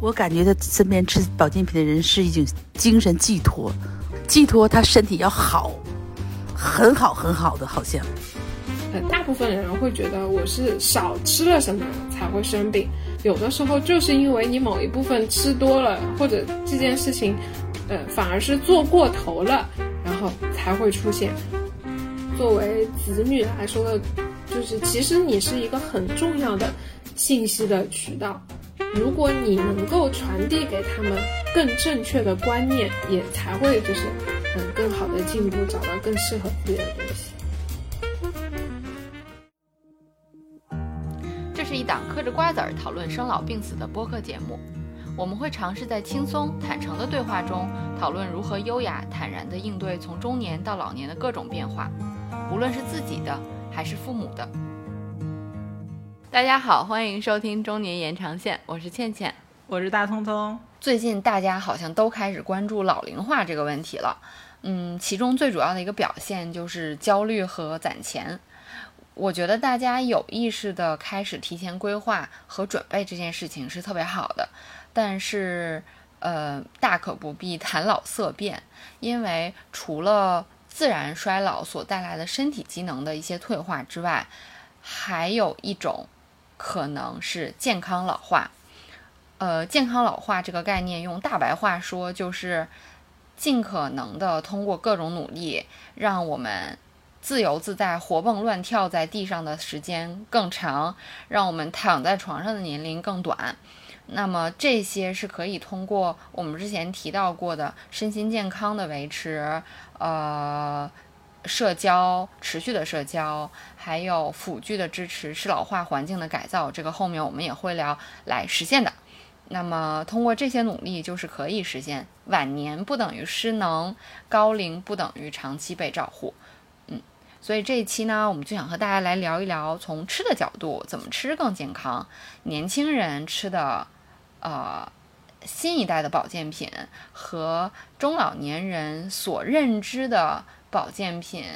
我感觉他身边吃保健品的人是一种精神寄托，寄托他身体要好，很好很好的，好像。大部分人会觉得我是少吃了什么才会生病，有的时候就是因为你某一部分吃多了，或者这件事情，呃，反而是做过头了，然后才会出现。作为子女来说的，就是其实你是一个很重要的信息的渠道，如果你能够传递给他们更正确的观念，也才会就是嗯更好的进步，找到更适合自己的东西。这是一档嗑着瓜子儿讨论生老病死的播客节目，我们会尝试在轻松坦诚的对话中，讨论如何优雅坦然地应对从中年到老年的各种变化，无论是自己的还是父母的。大家好，欢迎收听中年延长线，我是倩倩。我是大聪聪。最近大家好像都开始关注老龄化这个问题了，嗯，其中最主要的一个表现就是焦虑和攒钱。我觉得大家有意识的开始提前规划和准备这件事情是特别好的，但是，呃，大可不必谈老色变，因为除了自然衰老所带来的身体机能的一些退化之外，还有一种可能是健康老化。呃，健康老化这个概念用大白话说就是尽可能的通过各种努力让我们。自由自在、活蹦乱跳在地上的时间更长，让我们躺在床上的年龄更短。那么这些是可以通过我们之前提到过的身心健康的维持，呃，社交持续的社交，还有辅具的支持，是老化环境的改造。这个后面我们也会聊来实现的。那么通过这些努力，就是可以实现晚年不等于失能，高龄不等于长期被照护。嗯所以这一期呢，我们就想和大家来聊一聊，从吃的角度，怎么吃更健康。年轻人吃的，呃，新一代的保健品和中老年人所认知的保健品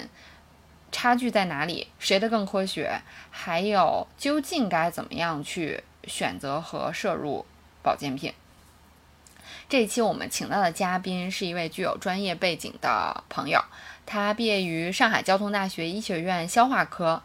差距在哪里？谁的更科学？还有究竟该怎么样去选择和摄入保健品？这一期我们请到的嘉宾是一位具有专业背景的朋友。他毕业于上海交通大学医学院消化科，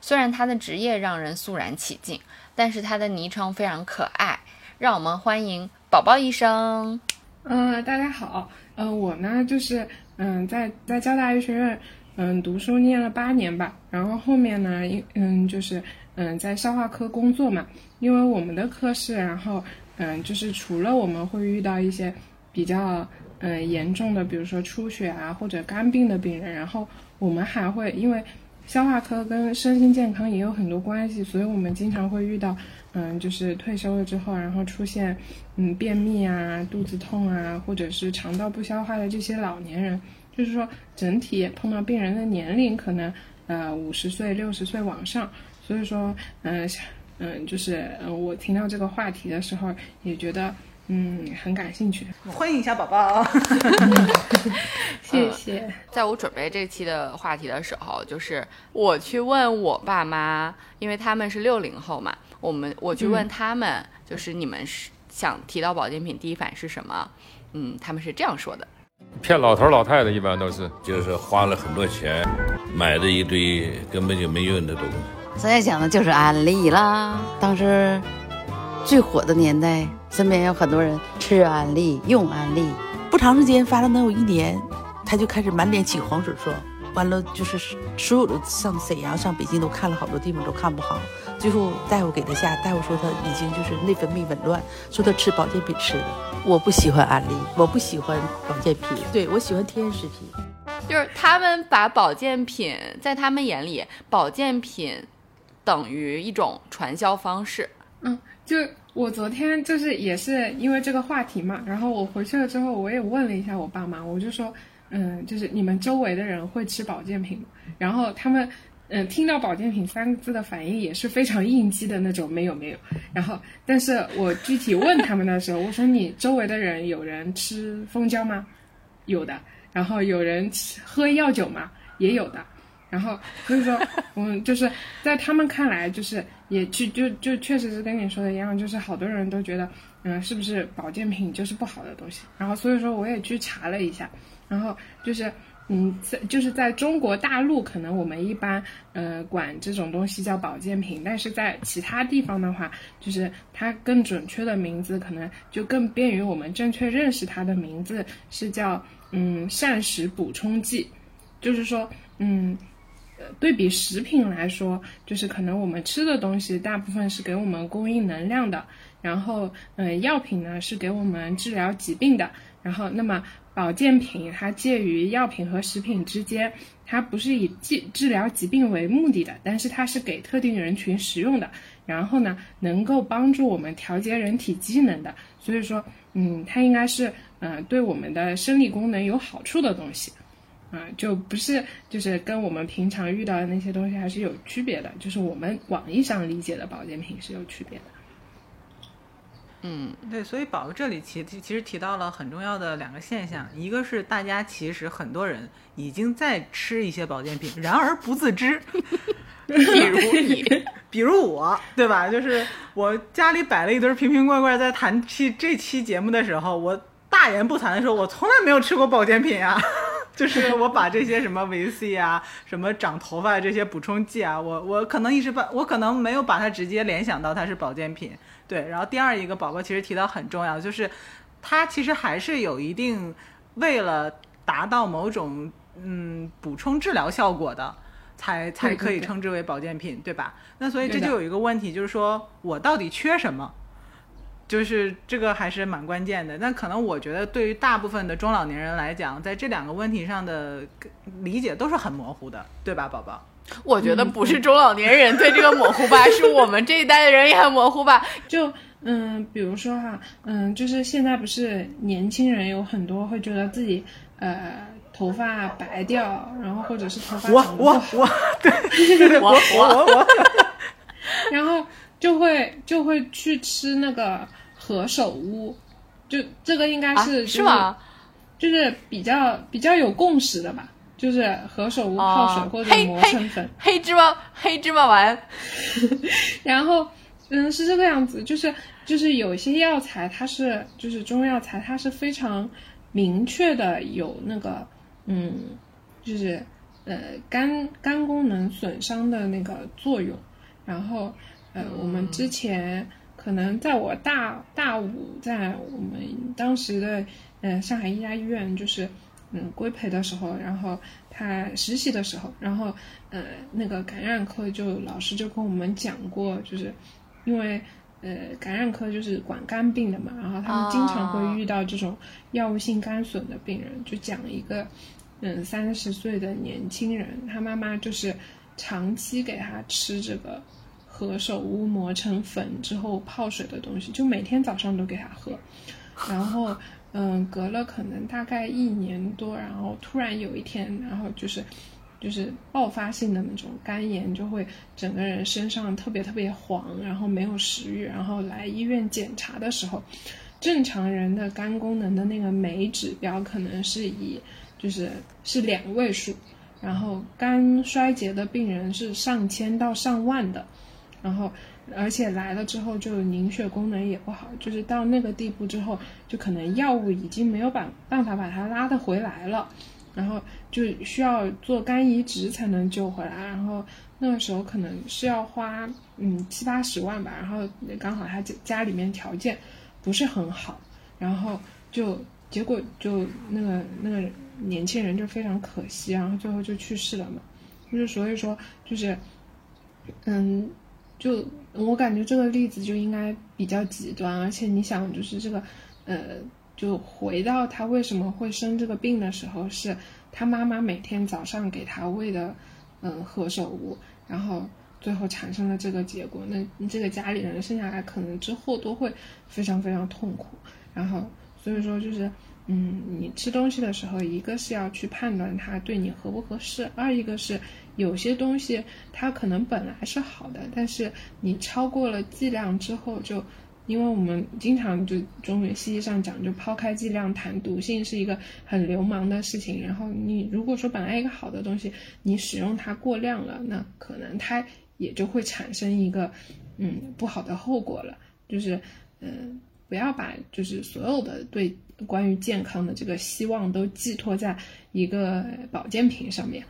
虽然他的职业让人肃然起敬，但是他的昵称非常可爱，让我们欢迎宝宝医生。嗯，大家好，嗯，我呢就是嗯在在交大医学院嗯读书念了八年吧，然后后面呢因嗯就是嗯在消化科工作嘛，因为我们的科室，然后嗯就是除了我们会遇到一些比较。嗯，严重的，比如说出血啊，或者肝病的病人，然后我们还会因为消化科跟身心健康也有很多关系，所以我们经常会遇到，嗯，就是退休了之后，然后出现嗯便秘啊、肚子痛啊，或者是肠道不消化的这些老年人，就是说整体碰到病人的年龄可能呃五十岁、六十岁往上，所以说嗯嗯，就是嗯我听到这个话题的时候也觉得。嗯，很感兴趣，欢迎一下宝宝。谢谢。在我准备这期的话题的时候，就是我去问我爸妈，因为他们是六零后嘛，我们我去问他们，就是你们是想提到保健品，第一反应是什么？嗯，他们是这样说的：骗老头老太太，一般都是就是花了很多钱买的一堆根本就没用的东西。现在讲的就是安利啦，当时最火的年代。身边有很多人吃安利、用安利，不长时间发了能有一年，他就开始满脸起黄水霜，完了就是所有的上沈阳、上北京都看了好多地方都看不好，最后大夫给他下，大夫说他已经就是内分泌紊乱，说他吃保健品吃的。我不喜欢安利，我不喜欢保健品，对我喜欢天然食品。就是他们把保健品在他们眼里，保健品等于一种传销方式。嗯，就。我昨天就是也是因为这个话题嘛，然后我回去了之后，我也问了一下我爸妈，我就说，嗯，就是你们周围的人会吃保健品吗？然后他们，嗯，听到保健品三个字的反应也是非常应激的那种，没有没有。然后，但是我具体问他们的时候，我说你周围的人有人吃蜂胶吗？有的。然后有人喝药酒吗？也有的。然后所以说，嗯，就是在他们看来，就是也去就就确实是跟你说的一样，就是好多人都觉得，嗯，是不是保健品就是不好的东西？然后所以说我也去查了一下，然后就是。嗯，在就是在中国大陆，可能我们一般呃管这种东西叫保健品，但是在其他地方的话，就是它更准确的名字，可能就更便于我们正确认识它的名字是叫嗯膳食补充剂，就是说嗯对比食品来说，就是可能我们吃的东西大部分是给我们供应能量的，然后嗯药品呢是给我们治疗疾病的，然后那么。保健品它介于药品和食品之间，它不是以治治疗疾病为目的的，但是它是给特定人群使用的。然后呢，能够帮助我们调节人体机能的。所以说，嗯，它应该是嗯对我们的生理功能有好处的东西，啊，就不是就是跟我们平常遇到的那些东西还是有区别的。就是我们广义上理解的保健品是有区别的。嗯，对，所以宝宝这里其其实提到了很重要的两个现象，一个是大家其实很多人已经在吃一些保健品，然而不自知，比如你，比如我，对吧？就是我家里摆了一堆瓶瓶罐罐，在谈期这期节目的时候，我大言不惭的说，我从来没有吃过保健品啊，就是我把这些什么维 C 啊，什么长头发这些补充剂啊，我我可能一时把，我可能没有把它直接联想到它是保健品。对，然后第二一个宝宝其实提到很重要，就是它其实还是有一定为了达到某种嗯补充治疗效果的，才才可以称之为保健品，对吧？那所以这就有一个问题，就是说我到底缺什么？就是这个还是蛮关键的。那可能我觉得对于大部分的中老年人来讲，在这两个问题上的理解都是很模糊的，对吧，宝宝？我觉得不是中老年人对这个模糊吧，是我们这一代的人也很模糊吧。就嗯，比如说哈，嗯，就是现在不是年轻人有很多会觉得自己呃头发白掉，然后或者是头发我我我对我我我，然后就会就会去吃那个何首乌，就这个应该是是吗？就是比较比较有共识的吧。就是何首乌泡水或者磨成粉，黑芝麻黑芝麻丸，然后嗯是这个样子，就是就是有一些药材它是就是中药材它是非常明确的有那个嗯就是呃肝肝功能损伤的那个作用，然后呃我们之前可能在我大大五在我们当时的呃上海一家医院就是。嗯，规培的时候，然后他实习的时候，然后呃，那个感染科就老师就跟我们讲过，就是因为呃感染科就是管肝病的嘛，然后他们经常会遇到这种药物性肝损的病人，就讲一个嗯三十岁的年轻人，他妈妈就是长期给他吃这个何首乌磨成粉之后泡水的东西，就每天早上都给他喝，然后。嗯，隔了可能大概一年多，然后突然有一天，然后就是，就是爆发性的那种肝炎，就会整个人身上特别特别黄，然后没有食欲，然后来医院检查的时候，正常人的肝功能的那个酶指标可能是以就是是两位数，然后肝衰竭的病人是上千到上万的，然后。而且来了之后，就凝血功能也不好，就是到那个地步之后，就可能药物已经没有办办法把它拉得回来了，然后就需要做肝移植才能救回来。然后那个时候可能是要花嗯七八十万吧，然后刚好他家家里面条件不是很好，然后就结果就那个那个年轻人就非常可惜，然后最后就去世了嘛。就是所以说就是嗯。就我感觉这个例子就应该比较极端，而且你想，就是这个，呃，就回到他为什么会生这个病的时候，是他妈妈每天早上给他喂的，嗯，何首乌，然后最后产生了这个结果。那这个家里人生下来可能之后都会非常非常痛苦。然后所以说就是。嗯，你吃东西的时候，一个是要去判断它对你合不合适，二一个是有些东西它可能本来是好的，但是你超过了剂量之后，就因为我们经常就中原西医上讲，就抛开剂量谈毒性是一个很流氓的事情。然后你如果说本来一个好的东西，你使用它过量了，那可能它也就会产生一个嗯不好的后果了。就是嗯，不要把就是所有的对关于健康的这个希望都寄托在一个保健品上面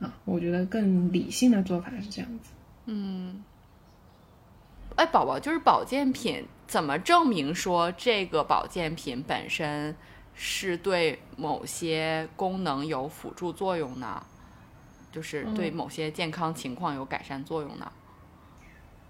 啊。我觉得更理性的做法是这样子。嗯，哎，宝宝，就是保健品怎么证明说这个保健品本身是对某些功能有辅助作用呢？就是对某些健康情况有改善作用呢？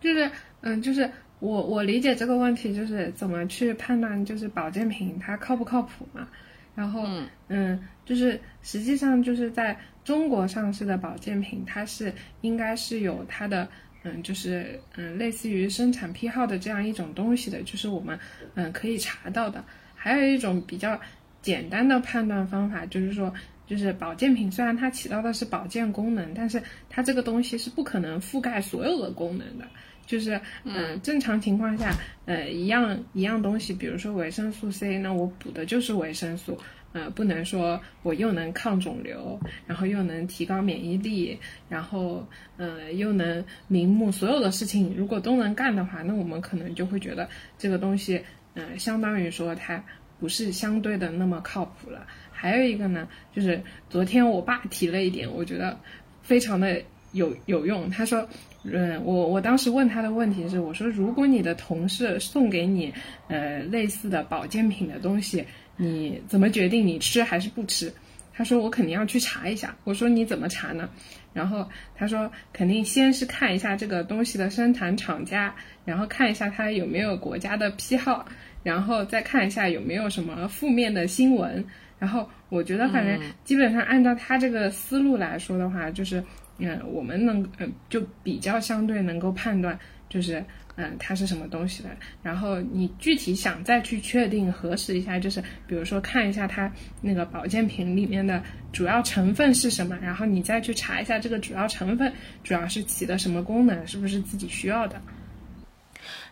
就是嗯，就是我我理解这个问题就是怎么去判断就是保健品它靠不靠谱嘛？然后嗯嗯，就是实际上就是在中国上市的保健品，它是应该是有它的嗯，就是嗯，类似于生产批号的这样一种东西的，就是我们嗯可以查到的。还有一种比较简单的判断方法，就是说，就是保健品虽然它起到的是保健功能，但是它这个东西是不可能覆盖所有的功能的。就是嗯，正常情况下，呃，一样一样东西，比如说维生素 C，那我补的就是维生素。呃，不能说我又能抗肿瘤，然后又能提高免疫力，然后呃又能明目，所有的事情如果都能干的话，那我们可能就会觉得这个东西，呃，相当于说它不是相对的那么靠谱了。还有一个呢，就是昨天我爸提了一点，我觉得非常的有有用。他说，嗯，我我当时问他的问题是，我说如果你的同事送给你呃类似的保健品的东西。你怎么决定你吃还是不吃？他说我肯定要去查一下。我说你怎么查呢？然后他说肯定先是看一下这个东西的生产厂家，然后看一下它有没有国家的批号，然后再看一下有没有什么负面的新闻。然后我觉得反正基本上按照他这个思路来说的话，就是嗯，我们能嗯就比较相对能够判断就是。嗯，它是什么东西的？然后你具体想再去确定核实一下，就是比如说看一下它那个保健品里面的主要成分是什么，然后你再去查一下这个主要成分主要是起的什么功能，是不是自己需要的？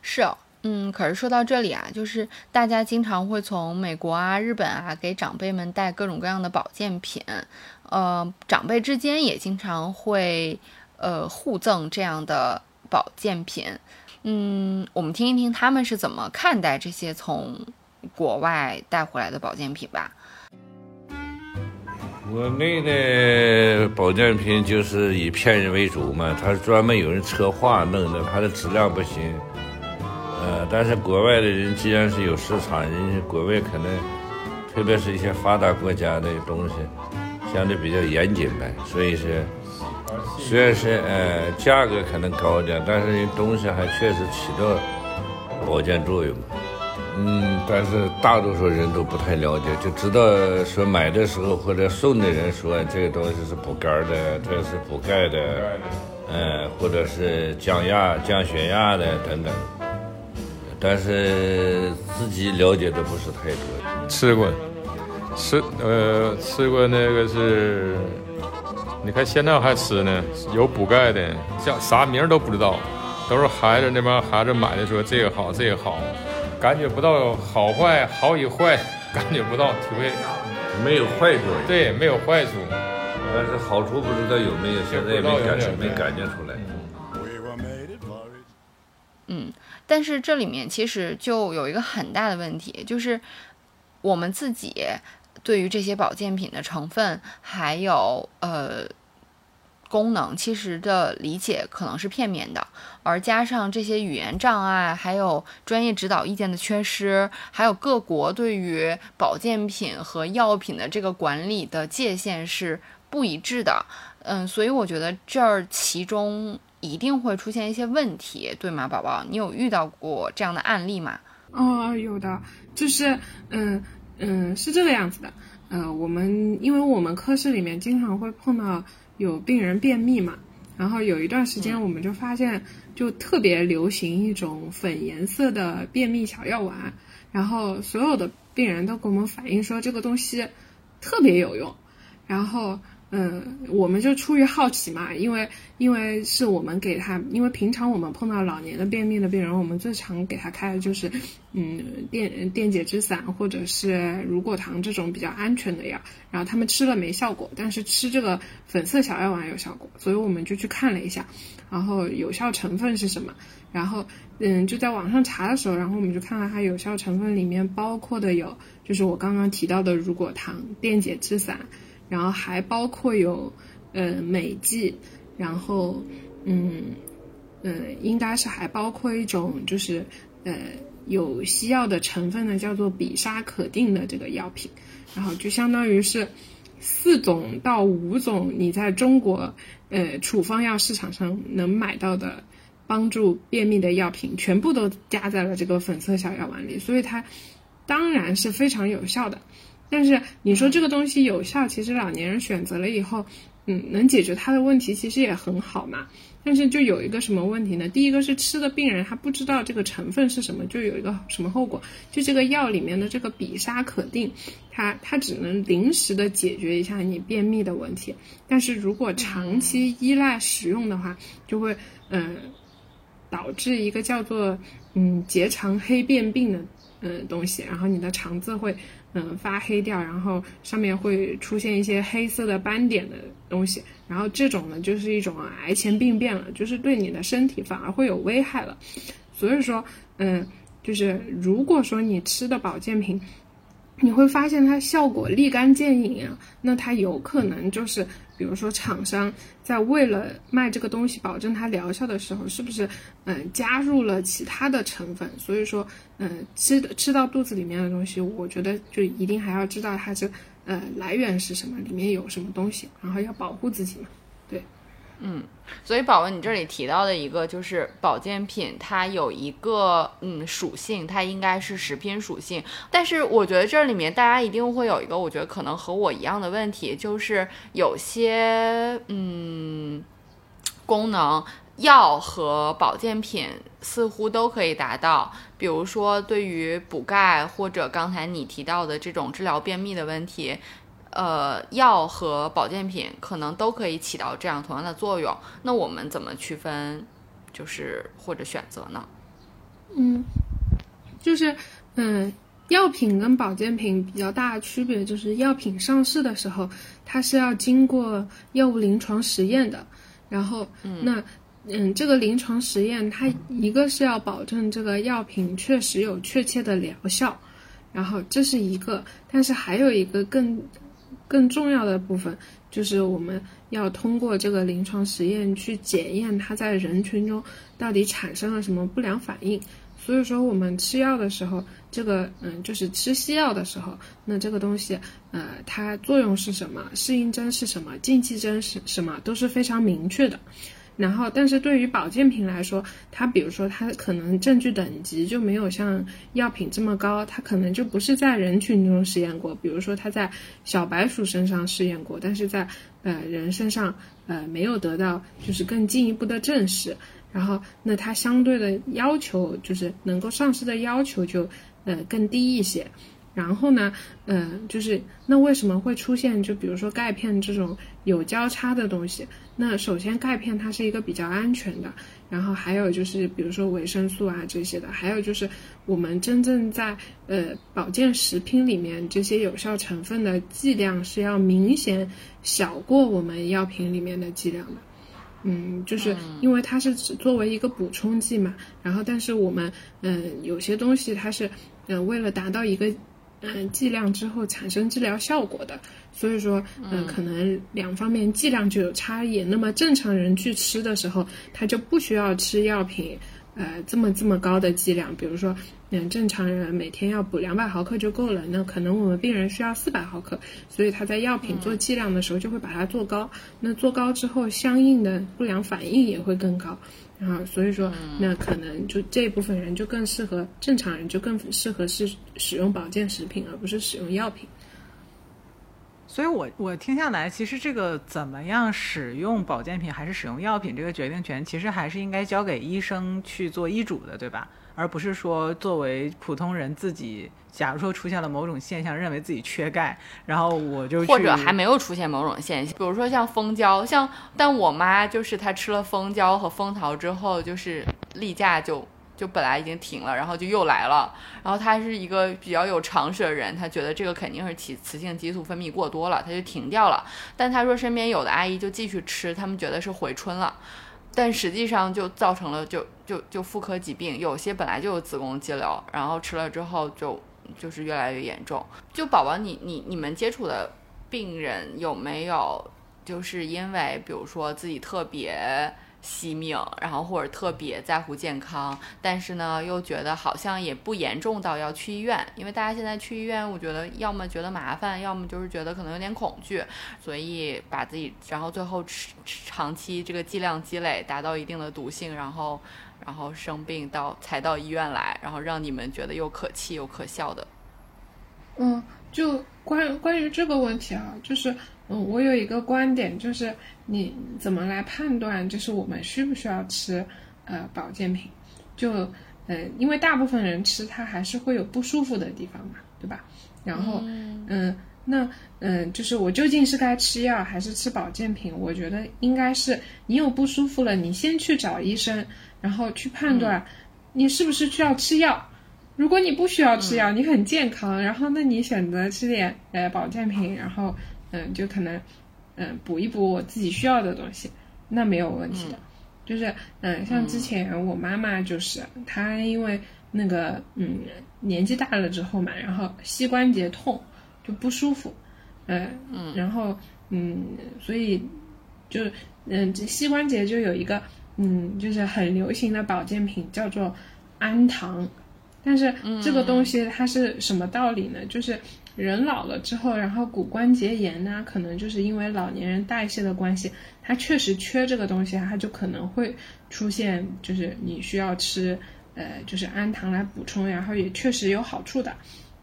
是，哦嗯，可是说到这里啊，就是大家经常会从美国啊、日本啊给长辈们带各种各样的保健品，呃，长辈之间也经常会呃互赠这样的保健品。嗯，我们听一听他们是怎么看待这些从国外带回来的保健品吧。国内的保健品就是以骗人为主嘛，它是专门有人策划弄的，它的质量不行。呃，但是国外的人既然是有市场，人家国外可能，特别是一些发达国家的东西，相对比较严谨呗，所以是。虽然是呃价格可能高点，但是东西还确实起到保健作用。嗯，但是大多数人都不太了解，就知道说买的时候或者送的人说这个东西是补肝的，这是补钙的，嗯，或者是降压、降血压的等等。但是自己了解的不是太多。吃过，吃呃吃过那个是。你看现在还吃呢，有补钙的，叫啥名都不知道，都是孩子那帮孩子买的，说这个好，这个好，感觉不到好坏，好与坏，感觉不到体会，没有坏处。对，没有坏处，但是好处不知道有没有，现在也没感觉，没感觉出来。嗯，但是这里面其实就有一个很大的问题，就是我们自己。对于这些保健品的成分还有呃功能，其实的理解可能是片面的，而加上这些语言障碍，还有专业指导意见的缺失，还有各国对于保健品和药品的这个管理的界限是不一致的，嗯，所以我觉得这儿其中一定会出现一些问题，对吗，宝宝？你有遇到过这样的案例吗？哦，有的，就是嗯。嗯，是这个样子的。呃，我们因为我们科室里面经常会碰到有病人便秘嘛，然后有一段时间我们就发现就特别流行一种粉颜色的便秘小药丸，然后所有的病人都给我们反映说这个东西特别有用。然后嗯，我们就出于好奇嘛，因为因为是我们给他，因为平常我们碰到老年的便秘的病人，我们最常给他开的就是，嗯，电电解质散或者是乳果糖这种比较安全的药，然后他们吃了没效果，但是吃这个粉色小药丸有效果，所以我们就去看了一下，然后有效成分是什么，然后嗯，就在网上查的时候，然后我们就看到它有效成分里面包括的有，就是我刚刚提到的乳果糖、电解质散。然后还包括有，呃，美剂，然后，嗯，呃，应该是还包括一种就是，呃，有西药的成分呢，叫做比沙可定的这个药品，然后就相当于是四种到五种你在中国，呃，处方药市场上能买到的帮助便秘的药品，全部都加在了这个粉色小药丸里，所以它当然是非常有效的。但是你说这个东西有效，其实老年人选择了以后，嗯，能解决他的问题，其实也很好嘛。但是就有一个什么问题呢？第一个是吃的病人他不知道这个成分是什么，就有一个什么后果？就这个药里面的这个比沙可定，它它只能临时的解决一下你便秘的问题，但是如果长期依赖使用的话，就会嗯导致一个叫做嗯结肠黑变病的嗯东西，然后你的肠子会。嗯，发黑掉，然后上面会出现一些黑色的斑点的东西，然后这种呢就是一种癌前病变了，就是对你的身体反而会有危害了。所以说，嗯，就是如果说你吃的保健品，你会发现它效果立竿见影啊，那它有可能就是。比如说，厂商在为了卖这个东西，保证它疗效的时候，是不是嗯加入了其他的成分？所以说，嗯，吃的吃到肚子里面的东西，我觉得就一定还要知道它是呃来源是什么，里面有什么东西，然后要保护自己嘛。嗯。所以，宝文，你这里提到的一个就是保健品，它有一个嗯属性，它应该是食品属性。但是，我觉得这里面大家一定会有一个，我觉得可能和我一样的问题，就是有些嗯功能药和保健品似乎都可以达到。比如说，对于补钙，或者刚才你提到的这种治疗便秘的问题。呃，药和保健品可能都可以起到这样同样的作用。那我们怎么区分，就是或者选择呢？嗯，就是嗯，药品跟保健品比较大的区别就是，药品上市的时候，它是要经过药物临床实验的。然后，那嗯，这个临床实验，它一个是要保证这个药品确实有确切的疗效，然后这是一个，但是还有一个更。更重要的部分就是我们要通过这个临床实验去检验它在人群中到底产生了什么不良反应。所以说，我们吃药的时候，这个嗯，就是吃西药的时候，那这个东西呃，它作用是什么，适应症是什么，禁忌症是什么，都是非常明确的。然后，但是对于保健品来说，它比如说它可能证据等级就没有像药品这么高，它可能就不是在人群中实验过，比如说它在小白鼠身上试验过，但是在呃人身上呃没有得到就是更进一步的证实，然后那它相对的要求就是能够上市的要求就呃更低一些。然后呢，嗯，就是那为什么会出现就比如说钙片这种有交叉的东西？那首先钙片它是一个比较安全的，然后还有就是比如说维生素啊这些的，还有就是我们真正在呃保健食品里面这些有效成分的剂量是要明显小过我们药品里面的剂量的，嗯，就是因为它是只作为一个补充剂嘛，然后但是我们嗯有些东西它是嗯为了达到一个。嗯，剂量之后产生治疗效果的，所以说，嗯，可能两方面剂量就有差异。那么正常人去吃的时候，他就不需要吃药品，呃，这么这么高的剂量。比如说，嗯，正常人每天要补两百毫克就够了，那可能我们病人需要四百毫克，所以他在药品做剂量的时候就会把它做高。那做高之后，相应的不良反应也会更高。然后，所以说，那可能就这部分人就更适合正常人，就更适合是使用保健食品，而不是使用药品。所以我我听下来，其实这个怎么样使用保健品还是使用药品，这个决定权其实还是应该交给医生去做医嘱的，对吧？而不是说作为普通人自己，假如说出现了某种现象，认为自己缺钙，然后我就或者还没有出现某种现象，比如说像蜂胶，像但我妈就是她吃了蜂胶和蜂桃之后，就是例假就就本来已经停了，然后就又来了。然后她是一个比较有常识的人，她觉得这个肯定是雌雌性激素分泌过多了，她就停掉了。但她说身边有的阿姨就继续吃，他们觉得是回春了。但实际上就造成了就就就妇科疾病，有些本来就有子宫肌瘤，然后吃了之后就就是越来越严重。就宝宝，你你你们接触的病人有没有就是因为比如说自己特别。惜命，然后或者特别在乎健康，但是呢，又觉得好像也不严重到要去医院，因为大家现在去医院，我觉得要么觉得麻烦，要么就是觉得可能有点恐惧，所以把自己，然后最后吃长期这个剂量积累达到一定的毒性，然后然后生病到才到医院来，然后让你们觉得又可气又可笑的。嗯，就关关于这个问题啊，就是。嗯，我有一个观点，就是你怎么来判断，就是我们需不需要吃呃保健品？就呃，因为大部分人吃它还是会有不舒服的地方嘛，对吧？然后嗯，那嗯，就是我究竟是该吃药还是吃保健品？我觉得应该是你有不舒服了，你先去找医生，然后去判断你是不是需要吃药。如果你不需要吃药，你很健康，然后那你选择吃点呃保健品，然后。嗯，就可能，嗯，补一补我自己需要的东西，那没有问题的。就是，嗯，像之前我妈妈就是，她因为那个，嗯，年纪大了之后嘛，然后膝关节痛就不舒服，嗯嗯，然后嗯，所以就，嗯，这膝关节就有一个，嗯，就是很流行的保健品叫做氨糖，但是这个东西它是什么道理呢？就是。人老了之后，然后骨关节炎呢，可能就是因为老年人代谢的关系，他确实缺这个东西，他就可能会出现，就是你需要吃，呃，就是氨糖来补充，然后也确实有好处的。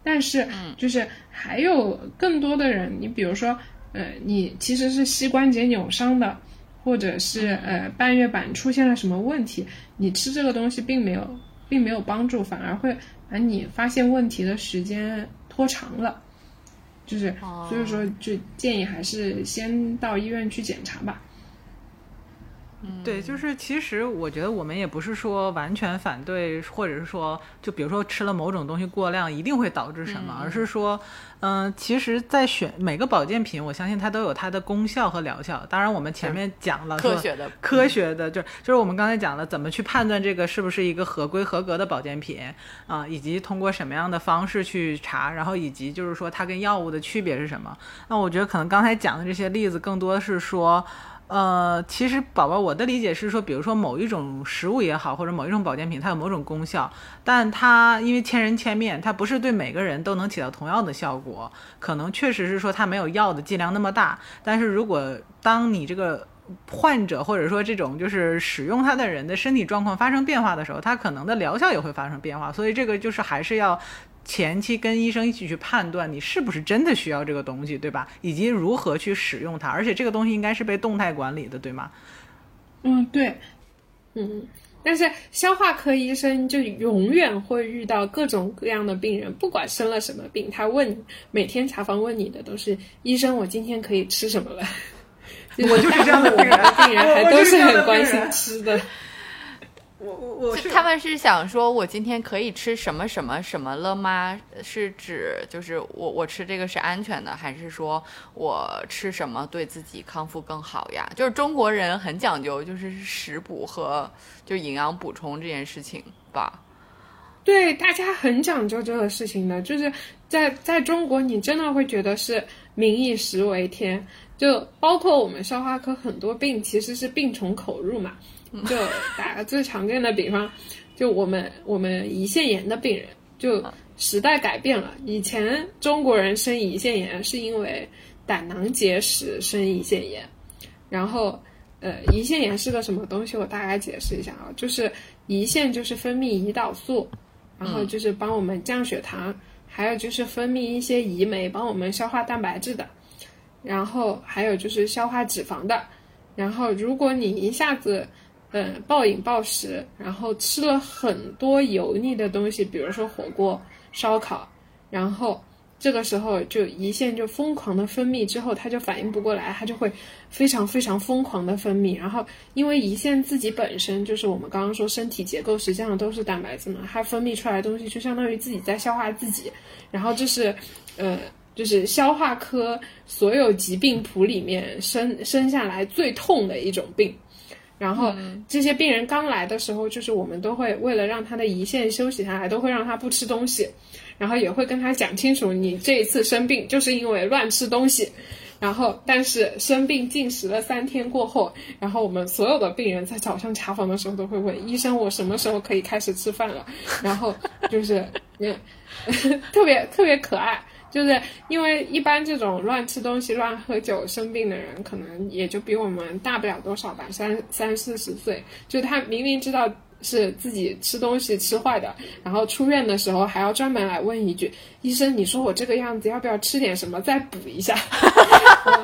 但是，就是还有更多的人，你比如说，呃，你其实是膝关节扭伤的，或者是呃半月板出现了什么问题，你吃这个东西并没有，并没有帮助，反而会把你发现问题的时间拖长了。就是，所以说，就建议还是先到医院去检查吧。对，就是其实我觉得我们也不是说完全反对，或者是说，就比如说吃了某种东西过量一定会导致什么，而是说，嗯，其实，在选每个保健品，我相信它都有它的功效和疗效。当然，我们前面讲了科学的，科学的，就就是我们刚才讲了怎么去判断这个是不是一个合规合格的保健品啊，以及通过什么样的方式去查，然后以及就是说它跟药物的区别是什么。那我觉得可能刚才讲的这些例子更多是说。呃，其实宝宝，我的理解是说，比如说某一种食物也好，或者某一种保健品，它有某种功效，但它因为千人千面，它不是对每个人都能起到同样的效果。可能确实是说它没有药的剂量那么大，但是如果当你这个患者或者说这种就是使用它的人的身体状况发生变化的时候，它可能的疗效也会发生变化。所以这个就是还是要。前期跟医生一起去判断你是不是真的需要这个东西，对吧？以及如何去使用它，而且这个东西应该是被动态管理的，对吗？嗯，对，嗯，但是消化科医生就永远会遇到各种各样的病人，不管生了什么病，他问每天查房问你的都是医生，我今天可以吃什么了？我就是这样的病人，病人还都是很关心吃的。我我我是他们是想说，我今天可以吃什么什么什么了吗？是指就是我我吃这个是安全的，还是说我吃什么对自己康复更好呀？就是中国人很讲究，就是食补和就营养补充这件事情吧。对，大家很讲究这个事情的，就是在在中国，你真的会觉得是民以食为天，就包括我们消化科很多病其实是病从口入嘛。就打个最常见的比方，就我们我们胰腺炎的病人，就时代改变了。以前中国人生胰腺炎是因为胆囊结石生胰腺炎，然后呃，胰腺炎是个什么东西？我大概解释一下啊，就是胰腺就是分泌胰岛素，然后就是帮我们降血糖，还有就是分泌一些胰酶帮我们消化蛋白质的。然后还有就是消化脂肪的。然后如果你一下子，嗯，暴饮暴食，然后吃了很多油腻的东西，比如说火锅、烧烤，然后。这个时候就胰腺就疯狂的分泌，之后它就反应不过来，它就会非常非常疯狂的分泌。然后因为胰腺自己本身就是我们刚刚说身体结构实际上都是蛋白质嘛，它分泌出来的东西就相当于自己在消化自己。然后这是呃就是消化科所有疾病谱里面生生下来最痛的一种病。然后这些病人刚来的时候，就是我们都会为了让他的胰腺休息下来，都会让他不吃东西。然后也会跟他讲清楚，你这一次生病就是因为乱吃东西。然后，但是生病进食了三天过后，然后我们所有的病人在早上查房的时候都会问医生：“我什么时候可以开始吃饭了？”然后就是，嗯，特别特别可爱，就是因为一般这种乱吃东西、乱喝酒生病的人，可能也就比我们大不了多少吧，三三四十岁，就他明明知道。是自己吃东西吃坏的，然后出院的时候还要专门来问一句：“医生，你说我这个样子要不要吃点什么再补一下？”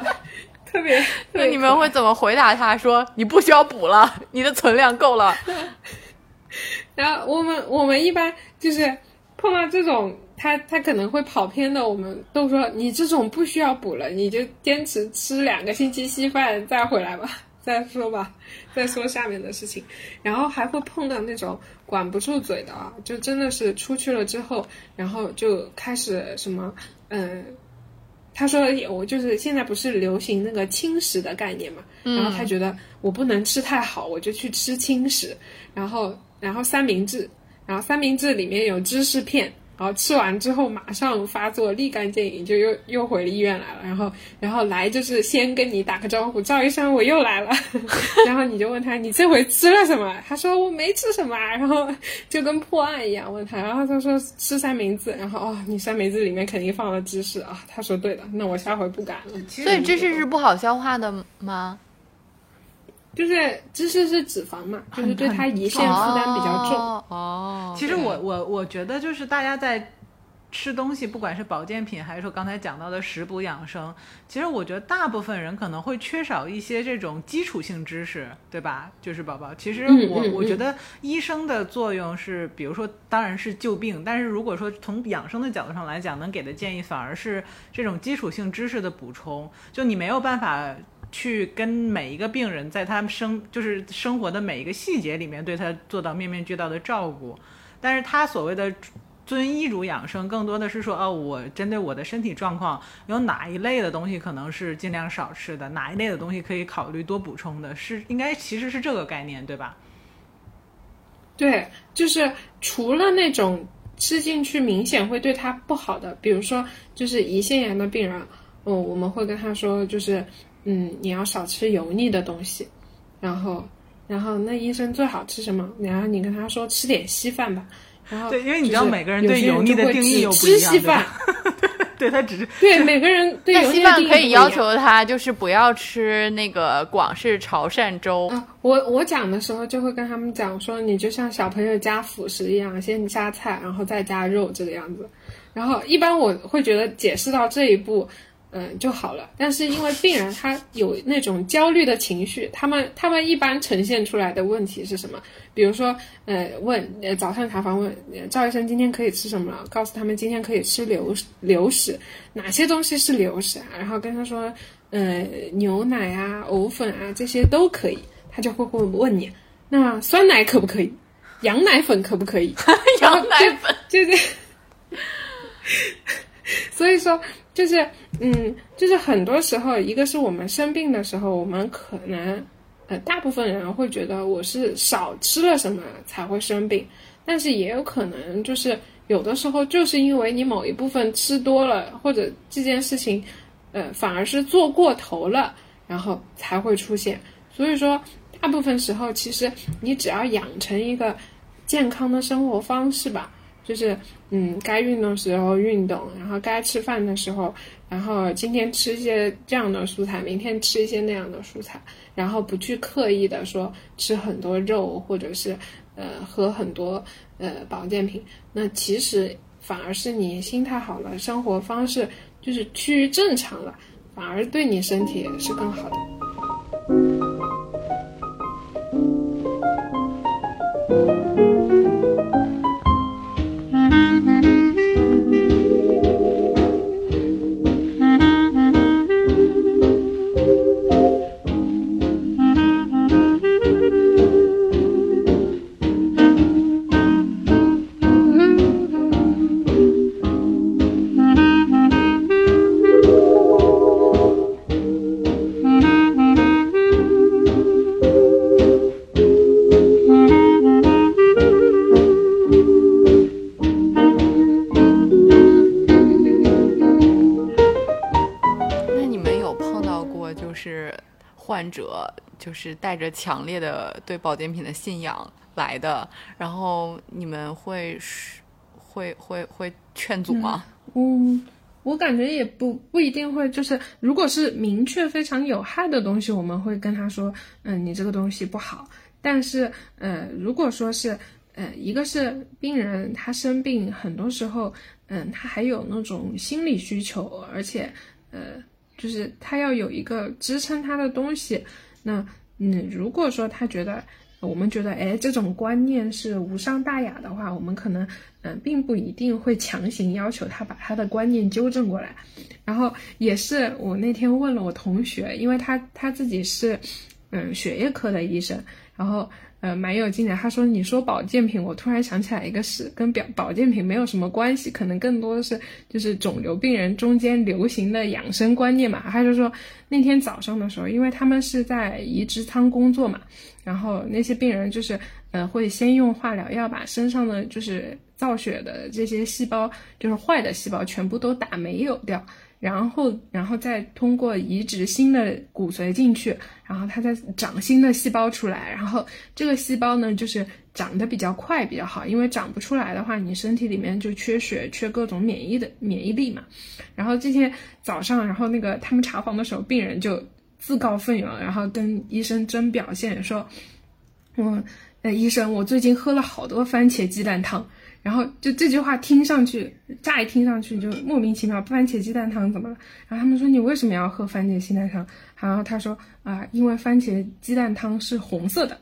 特别，那你们会怎么回答他说：“你不需要补了，你的存量够了。”然后我们我们一般就是碰到这种他他可能会跑偏的，我们都说：“你这种不需要补了，你就坚持吃两个星期稀饭再回来吧。”再说吧，再说下面的事情，然后还会碰到那种管不住嘴的啊，就真的是出去了之后，然后就开始什么，嗯，他说我就是现在不是流行那个轻食的概念嘛，然后他觉得我不能吃太好，我就去吃轻食，然后然后三明治，然后三明治里面有芝士片。然后吃完之后马上发作，立竿见影，就又又回了医院来了。然后，然后来就是先跟你打个招呼，赵医生我又来了。然后你就问他，你这回吃了什么？他说我没吃什么。然后就跟破案一样问他。然后他说吃三明治。然后哦，你三明治里面肯定放了芝士啊。他说对的，那我下回不敢了。所以芝士是不好消化的吗？就是芝士是脂肪嘛，就是对它胰腺负担比较重。哦，其实我我我觉得就是大家在吃东西，不管是保健品还是说刚才讲到的食补养生，其实我觉得大部分人可能会缺少一些这种基础性知识，对吧？就是宝宝，其实我我觉得医生的作用是，比如说当然是救病，但是如果说从养生的角度上来讲，能给的建议反而是这种基础性知识的补充，就你没有办法。去跟每一个病人，在他们生就是生活的每一个细节里面，对他做到面面俱到的照顾。但是他所谓的遵医嘱养生，更多的是说，哦，我针对我的身体状况，有哪一类的东西可能是尽量少吃的，哪一类的东西可以考虑多补充的，是应该其实是这个概念，对吧？对，就是除了那种吃进去明显会对他不好的，比如说就是胰腺炎的病人，哦，我们会跟他说，就是。嗯，你要少吃油腻的东西，然后，然后那医生最好吃什么？然后你跟他说吃点稀饭吧。然后对，因为你知道每个人对油腻的定义又不一样。吃稀饭，对 他只是对每个人对油稀饭可以要求他就是不要吃那个广式潮汕粥。我我讲的时候就会跟他们讲说，你就像小朋友加辅食一样，先加菜，然后再加肉这个样子。然后一般我会觉得解释到这一步。嗯，就好了。但是因为病人他有那种焦虑的情绪，他们他们一般呈现出来的问题是什么？比如说，呃，问呃早上查房问赵医生今天可以吃什么了？告诉他们今天可以吃流流食，哪些东西是流食啊？然后跟他说，呃，牛奶啊、藕粉啊这些都可以。他就会会问你，那酸奶可不可以？羊奶粉可不可以？羊奶粉就是，所以说。就是，嗯，就是很多时候，一个是我们生病的时候，我们可能，呃，大部分人会觉得我是少吃了什么才会生病，但是也有可能就是有的时候就是因为你某一部分吃多了，或者这件事情，呃，反而是做过头了，然后才会出现。所以说，大部分时候其实你只要养成一个健康的生活方式吧。就是，嗯，该运动时候运动，然后该吃饭的时候，然后今天吃一些这样的蔬菜，明天吃一些那样的蔬菜，然后不去刻意的说吃很多肉，或者是，呃，喝很多呃保健品，那其实反而是你心态好了，生活方式就是趋于正常了，反而对你身体是更好的。者就是带着强烈的对保健品的信仰来的，然后你们会是会会会劝阻吗？嗯，我感觉也不不一定会，就是如果是明确非常有害的东西，我们会跟他说，嗯，你这个东西不好。但是，呃，如果说是，呃，一个是病人他生病，很多时候，嗯，他还有那种心理需求，而且，呃，就是他要有一个支撑他的东西。那，嗯，如果说他觉得，我们觉得，哎，这种观念是无伤大雅的话，我们可能，嗯、并不一定会强行要求他把他的观念纠正过来。然后也是我那天问了我同学，因为他他自己是，嗯，血液科的医生，然后。呃，蛮有劲的。他说：“你说保健品，我突然想起来一个事，跟表保健品没有什么关系，可能更多的是就是肿瘤病人中间流行的养生观念嘛。”他就说那天早上的时候，因为他们是在移植舱工作嘛，然后那些病人就是呃会先用化疗药把身上的就是造血的这些细胞，就是坏的细胞全部都打没有掉。然后，然后再通过移植新的骨髓进去，然后它再长新的细胞出来，然后这个细胞呢，就是长得比较快，比较好，因为长不出来的话，你身体里面就缺血，缺各种免疫的免疫力嘛。然后今天早上，然后那个他们查房的时候，病人就自告奋勇，然后跟医生争表现，说，嗯，呃，医生，我最近喝了好多番茄鸡蛋汤。然后就这句话听上去，乍一听上去就莫名其妙，番茄鸡蛋汤怎么了？然后他们说你为什么要喝番茄鸡蛋汤？然后他说啊、因为番茄鸡蛋汤是红色的，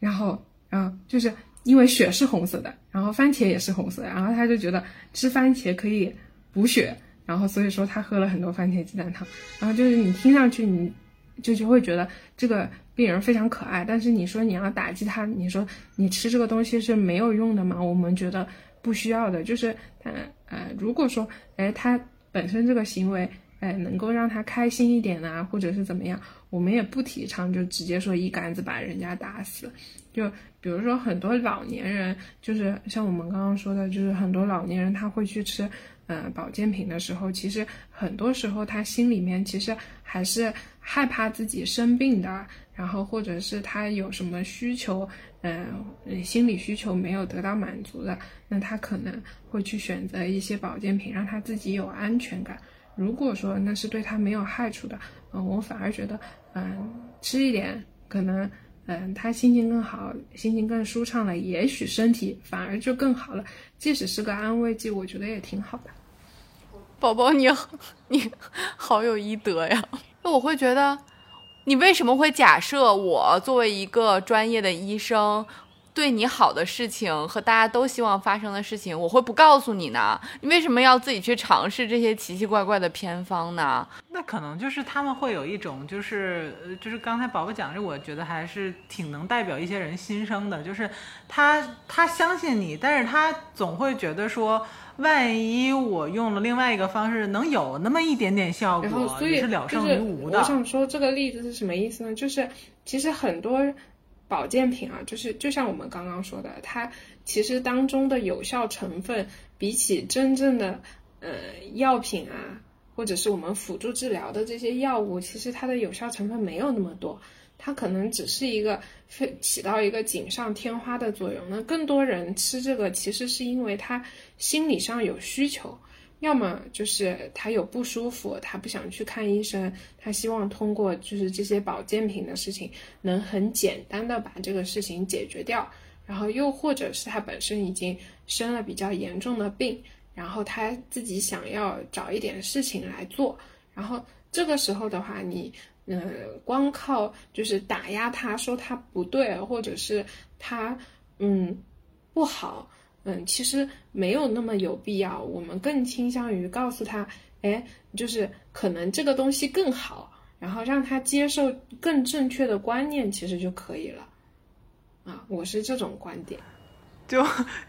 然后啊就是因为血是红色的，然后番茄也是红色的，然后他就觉得吃番茄可以补血，然后所以说他喝了很多番茄鸡蛋汤。然后就是你听上去你就就会觉得这个病人非常可爱，但是你说你要打击他，你说你吃这个东西是没有用的吗？我们觉得不需要的，就是他呃，如果说哎他本身这个行为哎能够让他开心一点啊，或者是怎么样，我们也不提倡就直接说一竿子把人家打死。就比如说很多老年人，就是像我们刚刚说的，就是很多老年人他会去吃。呃，保健品的时候，其实很多时候他心里面其实还是害怕自己生病的，然后或者是他有什么需求，呃，心理需求没有得到满足的，那他可能会去选择一些保健品，让他自己有安全感。如果说那是对他没有害处的，嗯、我反而觉得，嗯、吃一点可能。嗯，他心情更好，心情更舒畅了，也许身体反而就更好了。即使是个安慰剂，我觉得也挺好的。宝宝你你好有医德呀！我会觉得，你为什么会假设我作为一个专业的医生，对你好的事情和大家都希望发生的事情，我会不告诉你呢？你为什么要自己去尝试这些奇奇怪怪的偏方呢？那可能就是他们会有一种，就是呃，就是刚才宝宝讲这，我觉得还是挺能代表一些人心声的。就是他他相信你，但是他总会觉得说，万一我用了另外一个方式，能有那么一点点效然后，果，所以也是了胜于无的。我想说这个例子是什么意思呢？就是其实很多保健品啊，就是就像我们刚刚说的，它其实当中的有效成分，比起真正的呃药品啊，或者是我们辅助治疗的这些药物，其实它的有效成分没有那么多。它可能只是一个非起到一个锦上添花的作用。那更多人吃这个，其实是因为他心理上有需求，要么就是他有不舒服，他不想去看医生，他希望通过就是这些保健品的事情，能很简单的把这个事情解决掉。然后又或者是他本身已经生了比较严重的病，然后他自己想要找一点事情来做。然后这个时候的话，你呃光靠就是打压他说他不对，或者是他嗯不好，嗯，其实没有那么有必要。我们更倾向于告诉他，哎，就是可能这个东西更好，然后让他接受更正确的观念，其实就可以了。啊，我是这种观点。就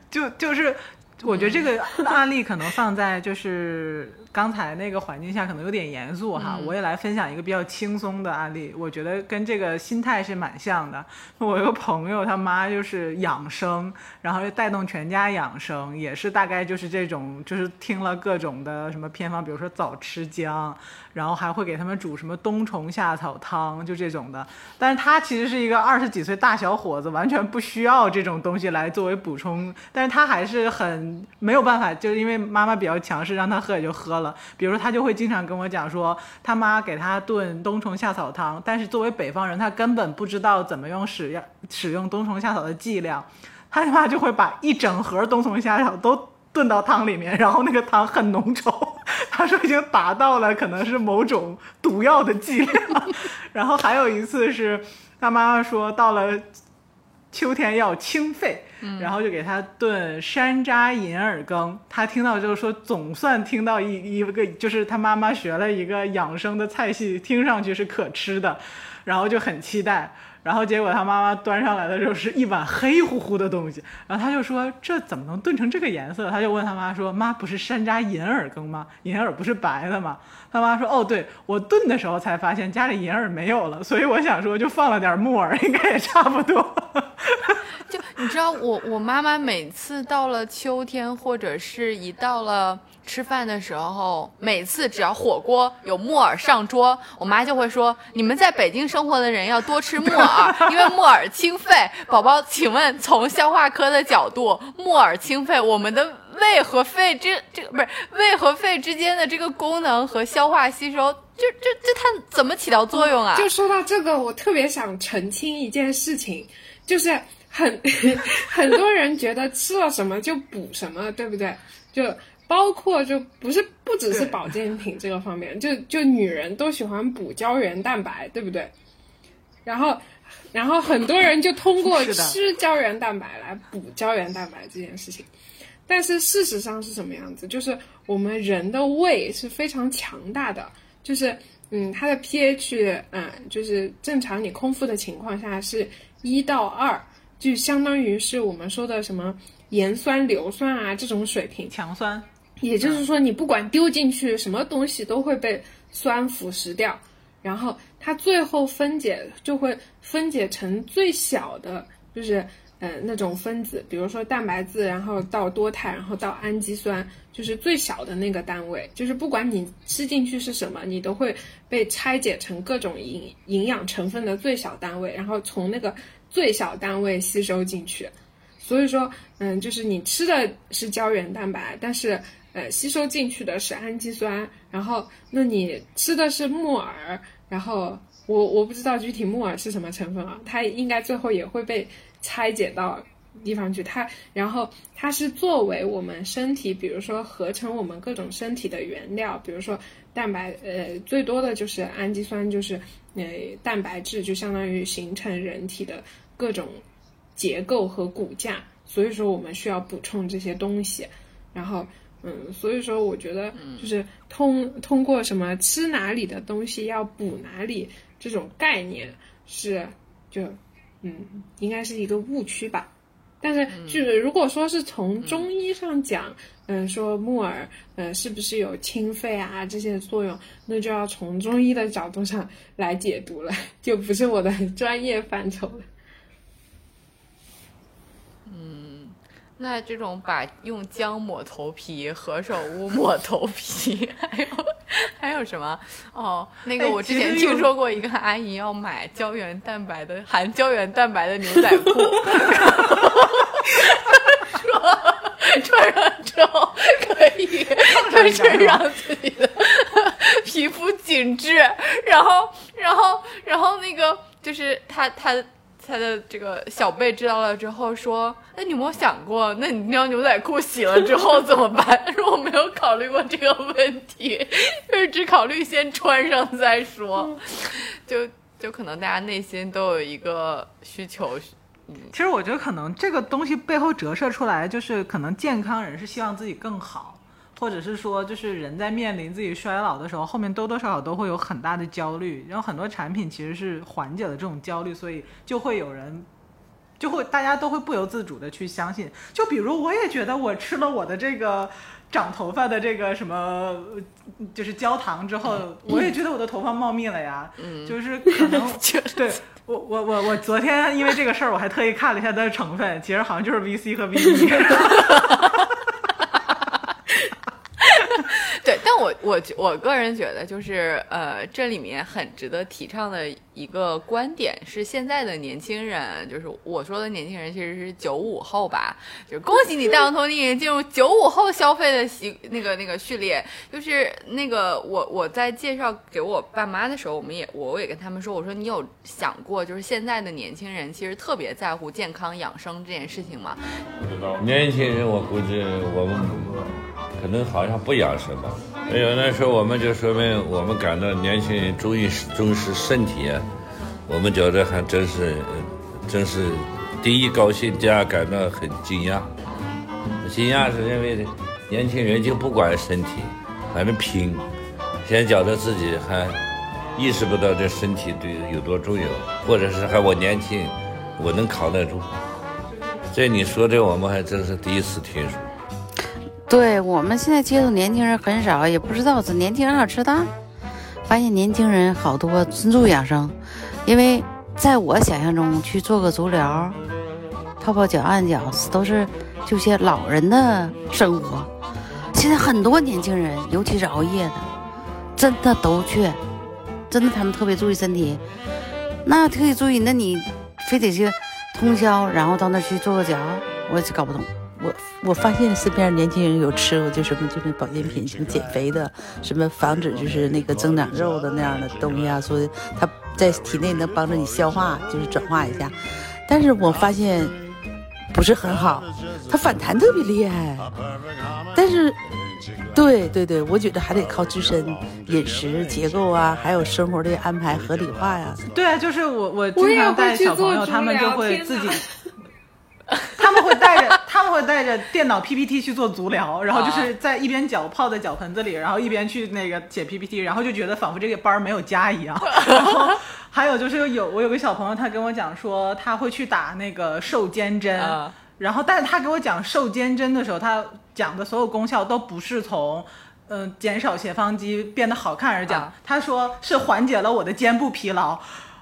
就就是，我觉得这个 案例可能放在就是刚才那个环境下，可能有点严肃哈。我也来分享一个比较轻松的案例，我觉得跟这个心态是蛮像的。我有个朋友，他妈就是养生，然后就带动全家养生，也是大概就是这种，就是听了各种的什么偏方，比如说早吃姜，然后还会给他们煮什么冬虫夏草汤，就这种的。但是他其实是一个二十几岁大小伙子，完全不需要这种东西来作为补充，但是他还是很没有办法，就是因为妈妈比较强势，让他喝也就喝了。比如说他就会经常跟我讲说，他妈给他炖冬虫夏草汤，但是作为北方人，他根本不知道怎么用使用使用冬虫夏草的剂量，他他妈就会把一整盒冬虫夏草都炖到汤里面，然后那个汤很浓稠，他说已经达到了可能是某种毒药的剂量。然后还有一次是他妈妈说到了 秋天要清肺，然后就给他炖山楂银耳羹。他听到就是说，总算听到一一个就是他妈妈学了一个养生的菜系，听上去是可吃的，然后就很期待。然后结果他妈妈端上来的时候是一碗黑乎乎的东西，然后他就说这怎么能炖成这个颜色？他就问他妈说：“妈，不是山楂银耳羹吗？银耳不是白的吗？”他妈说：“哦，对我炖的时候才发现家里银耳没有了，所以我想说就放了点木耳，应该也差不多。”就你知道我我妈妈每次到了秋天，或者是一到了吃饭的时候，每次只要火锅有木耳上桌，我妈就会说：“你们在北京生活的人要多吃木耳，因为木耳清肺。”宝宝，请问从消化科的角度，木耳清肺，我们的胃和肺这这个不是胃和肺之间的这个功能和消化吸收，这这这它怎么起到作用啊？就说到这个，我特别想澄清一件事情，就是很 很多人觉得吃了什么就补什么，对不对？就包括就不是不只是保健品这个方面，就就女人都喜欢补胶原蛋白，对不对？然后然后很多人就通过 吃胶原蛋白来补胶原蛋白这件事情。但是事实上是什么样子？就是我们人的胃是非常强大的，就是嗯，它的 pH 嗯，就是正常你空腹的情况下是一到二，就相当于是我们说的什么盐酸、硫酸啊这种水平。强酸，也就是说，你不管丢进去什么东西，都会被酸腐蚀掉，然后它最后分解就会分解成最小的，就是呃那种分子，比如说蛋白质，然后到多肽，然后到氨基酸，就是最小的那个单位，就是不管你吃进去是什么，你都会被拆解成各种营营养成分的最小单位，然后从那个最小单位吸收进去。所以说，嗯，就是你吃的是胶原蛋白，但是呃，吸收进去的是氨基酸，然后那你吃的是木耳，然后我我不知道具体木耳是什么成分啊，它应该最后也会被拆解到地方去，它然后它是作为我们身体，比如说合成我们各种身体的原料，比如说蛋白，呃，最多的就是氨基酸，就是呃蛋白质，就相当于形成人体的各种结构和骨架，所以说我们需要补充这些东西，然后。嗯，所以说我觉得就是通通过什么吃哪里的东西要补哪里这种概念是就嗯应该是一个误区吧。但是就是如果说是从中医上讲，嗯、说木耳呃是不是有清肺啊这些作用，那就要从中医的角度上来解读了，就不是我的 专业范畴了。那这种把用姜抹头皮、何首乌抹头皮，还有还有什么？哦，那个哎我之前听说过一个阿姨要买胶原蛋白的含胶原蛋白的牛仔裤，说穿上之后可以就是让自己的皮肤紧致，然后然后然后那个就是她她他的这个小贝知道了之后说：“那你有没有想过，那你那条牛仔裤洗了之后怎么办？” 他说：“我没有考虑过这个问题，就是只考虑先穿上再说。”就就可能大家内心都有一个需求。其实我觉得可能这个东西背后折射出来，就是可能健康人是希望自己更好，或者是说，就是人在面临自己衰老的时候，后面多多少少都会有很大的焦虑。然后很多产品其实是缓解了这种焦虑，所以就会有人，就会大家都会不由自主的去相信。就比如我也觉得我吃了我的这个长头发的这个什么，就是焦糖之后，我也觉得我的头发茂密了呀。嗯，就是 可能对。我我我我昨天因为这个事儿，我还特意看了一下它的成分，其实好像就是 VC 和 VE。对，但我我个人觉得，就是呃，这里面很值得提倡的一个观点是，现在的年轻人，就是我说的年轻人，其实是九五后吧。就恭喜你，大王通你进入九五后消费的习那个那个序列。就是那个我我在介绍给我爸妈的时候，我们也我也跟他们说，我说你有想过，就是现在的年轻人其实特别在乎健康养生这件事情吗？不知道年轻人，我估计我们。可能好像不养生吧？没有那时候我们就说明我们感到年轻人重于重视身体，我们觉得还真是，真是第一高兴，第二感到很惊讶。惊讶是因为年轻人就不管身体，反正拼，先觉得自己还意识不到这身体对有多重要，或者是还我年轻，我能扛得住。这你说的我们还真是第一次听说。对我们现在接触年轻人很少，也不知道这年轻人好吃的。发现年轻人好多尊重养生，因为在我想象中去做个足疗、泡泡脚、按脚都是就些老人的生活。现在很多年轻人，尤其是熬夜的，真的都去，真的他们特别注意身体。那特别注意，那你非得去通宵，然后到那去做个脚，我是搞不懂。我我发现身边年轻人有吃过就什么就是保健品，什么减肥的，什么防止就是那个增长肉的那样的东西啊，说它在体内能帮助你消化，就是转化一下。但是我发现不是很好，它反弹特别厉害。但是，对对对，我觉得还得靠自身饮食结构啊，还有生活的安排合理化呀。对啊，就是我我经常带小朋友，他们就会自己。他们会带着他们会带着电脑 PPT 去做足疗，然后就是在一边脚泡在脚盆子里，然后一边去那个写 PPT，然后就觉得仿佛这个班没有加一样。然后还有就是有我有个小朋友，他跟我讲说他会去打那个瘦肩针，然后但是他给我讲瘦肩针的时候，他讲的所有功效都不是从嗯减少斜方肌变得好看而讲，他说是缓解了我的肩部疲劳。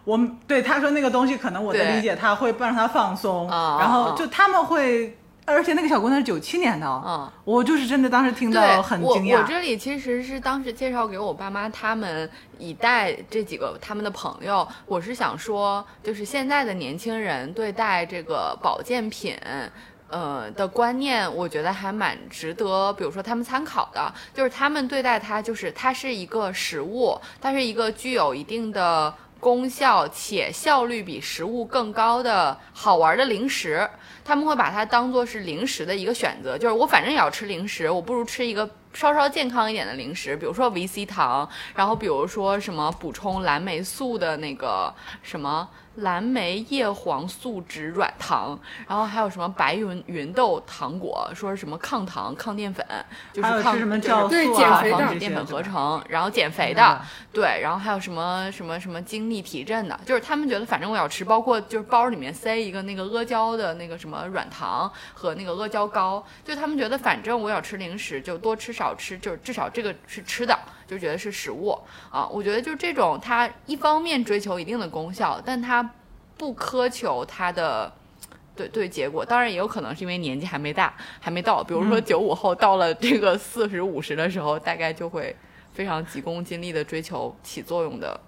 我们对他说那个东西，可能我的理解，他会让他放松，然后就他们会，而且那个小姑娘是九七年的，嗯，我就是真的当时听到很惊讶。我我这里其实是当时介绍给我爸妈他们一代这几个他们的朋友，我是想说，就是现在的年轻人对待这个保健品，呃的观念，我觉得还蛮值得，比如说他们参考的，就是他们对待它，就是它是一个食物，它是一个具有一定的。功效且效率比食物更高的好玩的零食，他们会把它当做是零食的一个选择。就是我反正也要吃零食，我不如吃一个稍稍健康一点的零食，比如说维 C 糖，然后比如说什么补充蓝莓素的那个什么。蓝莓叶黄素脂软糖，然后还有什么白云芸豆糖果，说是什么抗糖、抗淀粉，就是抗什么对减肥防止淀粉合成，然后减肥的，对，然后还有什么什么什么精力提振的，就是他们觉得反正我要吃，包括就是包里面塞一个那个阿胶的那个什么软糖和那个阿胶糕，就他们觉得反正我要吃零食，就多吃少吃，就是至少这个是吃的。就觉得是食物啊，我觉得就这种，它一方面追求一定的功效，但它不苛求它的对对结果。当然也有可能是因为年纪还没大，还没到。比如说九五后到了这个四十五十的时候，大概就会非常急功近利的追求起作用的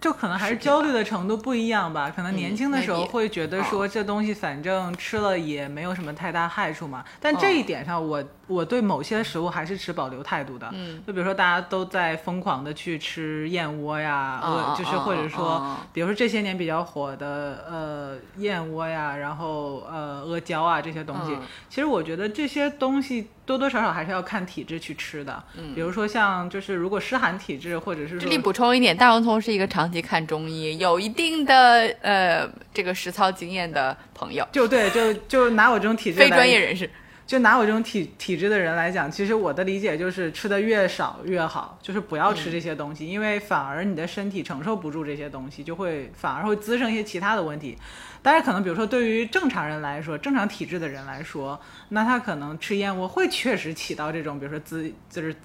就可能还是焦虑的程度不一样吧。可能年轻的时候会觉得说这东西反正吃了也没有什么太大害处嘛。但这一点上我，我对某些食物还是持保留态度的。嗯，就比如说大家都在疯狂的去吃燕窝呀，嗯呃，就是或者嗯说嗯，比如说这些年比较火的呃燕窝呀，然后呃阿胶啊这些东西，嗯其实我觉得这些东西多多少少还是要看体质去吃的。嗯，比如说像就是如果湿寒体质，或者是这里补充一点，大洋葱是一个长期看中医、有一定的呃这个实操经验的朋友，就对，就就拿我这种体质非专业人士。就拿我这种体体质的人来讲，其实我的理解就是吃的越少越好，就是不要吃这些东西，因为反而你的身体承受不住这些东西，就会反而会滋生一些其他的问题。但是，可能比如说对于正常人来说，正常体质的人来说，那他可能吃燕窝会确实起到这种，比如说滋就是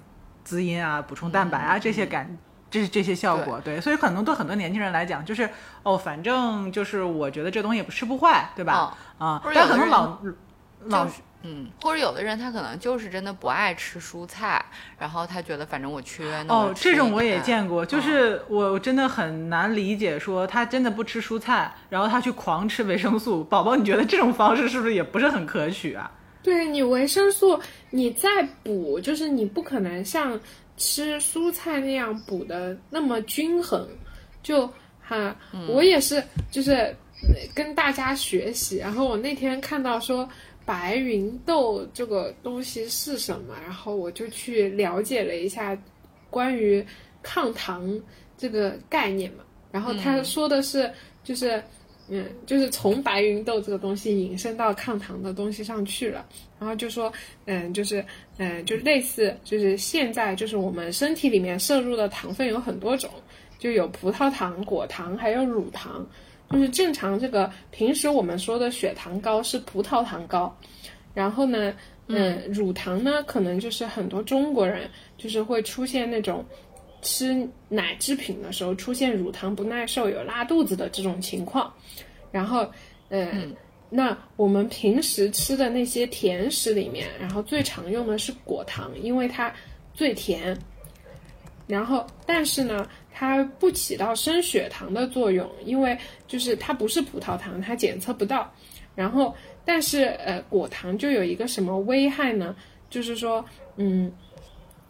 滋阴啊、补充蛋白啊这些感。这是这些效果，对，所以可能对很多年轻人来讲，就是哦，反正就是我觉得这东西也不吃不坏，对吧？啊、但可能老老就是嗯，或者有的人他可能就是真的不爱吃蔬菜，然后他觉得反正我缺，那哦，这种我也见过，就嗯是我真的很难理解，说他真的不吃蔬菜，然后他去狂吃维生素。宝宝，你觉得这种方式是不是也不是很可取啊？对你维生素，你再补，就是你不可能像吃蔬菜那样补的那么均衡。就哈，我也是，就是呃跟大家学习。然后我那天看到说白芸豆这个东西是什么，然后我就去了解了一下关于抗糖这个概念嘛。然后他说的是，就是。嗯，就是从白芸豆这个东西引申到抗糖的东西上去了，然后就说，嗯，就是，嗯，就类似，就是现在就是我们身体里面摄入的糖分有很多种，就有葡萄糖、果糖，还有乳糖。就是正常这个平时我们说的血糖高是葡萄糖高，然后呢，嗯，乳糖呢可能就是很多中国人就是会出现那种吃奶制品的时候出现乳糖不耐受、有拉肚子的这种情况。然后，呃，那我们平时吃的那些甜食里面，然后最常用的是果糖，因为它最甜。然后，但是呢，它不起到升血糖的作用，因为就是它不是葡萄糖，它检测不到。然后，但是呃，果糖就有一个什么危害呢？就是说，嗯，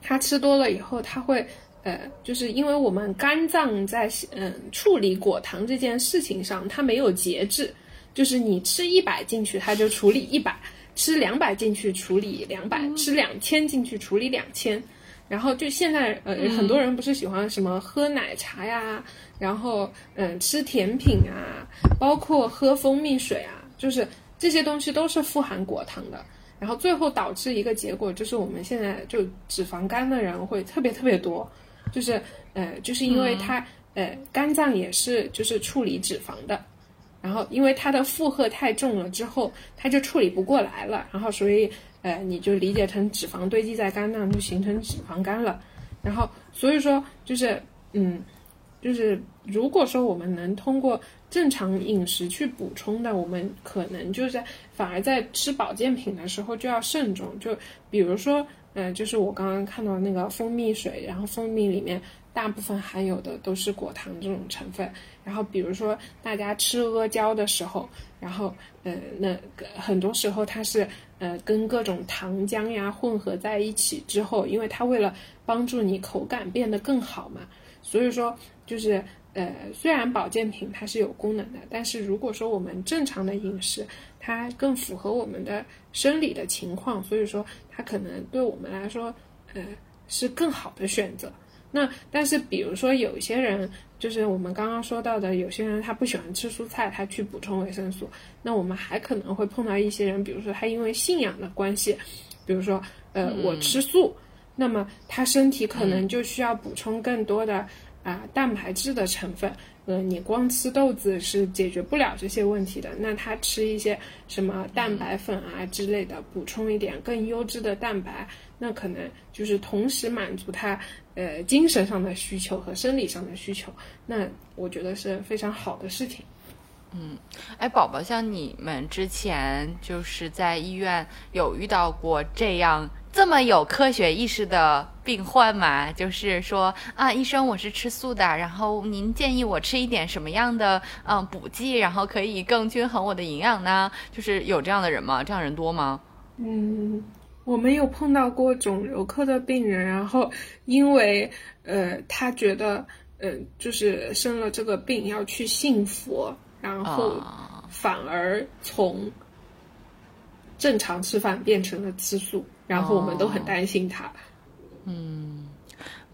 它吃多了以后，它会呃，就是因为我们肝脏在嗯处理果糖这件事情上，它没有节制，就是你吃一百进去，它就处理一百；吃两百进去处理两百；吃两千进去处理两千。然后就现在呃，很多人不是喜欢什么喝奶茶呀，然后嗯吃甜品啊，包括喝蜂蜜水啊，就是这些东西都是富含果糖的。然后最后导致一个结果，就是我们现在就脂肪肝的人会特别特别多，就是呃，就是因为它、呃肝脏也是就是处理脂肪的，然后因为它的负荷太重了之后，它就处理不过来了，然后所以呃你就理解成脂肪堆积在肝脏就形成脂肪肝了，然后所以说就是嗯。就是如果说我们能通过正常饮食去补充的，我们可能就是反而在吃保健品的时候就要慎重。就比如说，嗯、就是我刚刚看到那个蜂蜜水，然后蜂蜜里面大部分含有的都是果糖这种成分。然后比如说大家吃阿胶的时候，然后呃，那很多时候它是呃跟各种糖浆呀混合在一起之后，因为它为了帮助你口感变得更好嘛，所以说。就是呃，虽然保健品它是有功能的，但是如果说我们正常的饮食，它更符合我们的生理的情况，所以说它可能对我们来说，呃，是更好的选择。那但是比如说有些人，就是我们刚刚说到的，有些人他不喜欢吃蔬菜，他去补充维生素。那我们还可能会碰到一些人，比如说他因为信仰的关系，比如说呃，我吃素，那么他身体可能就需要补充更多的。啊，蛋白质的成分，呃，你光吃豆子是解决不了这些问题的。那他吃一些什么蛋白粉啊之类的，补充一点更优质的蛋白，那可能就是同时满足他呃精神上的需求和生理上的需求。那我觉得是非常好的事情。嗯哎，宝宝，像你们之前就是在医院有遇到过这样这么有科学意识的病患嘛？就是说啊，医生，我是吃素的，然后您建议我吃一点什么样的嗯补剂，然后可以更均衡我的营养呢？就是有这样的人吗？这样人多吗？嗯，我们有碰到过肿瘤科的病人，然后因为呃，他觉得呃，就是生了这个病要去信佛，然后啊反而从正常吃饭变成了吃素，然后我们都很担心他。嗯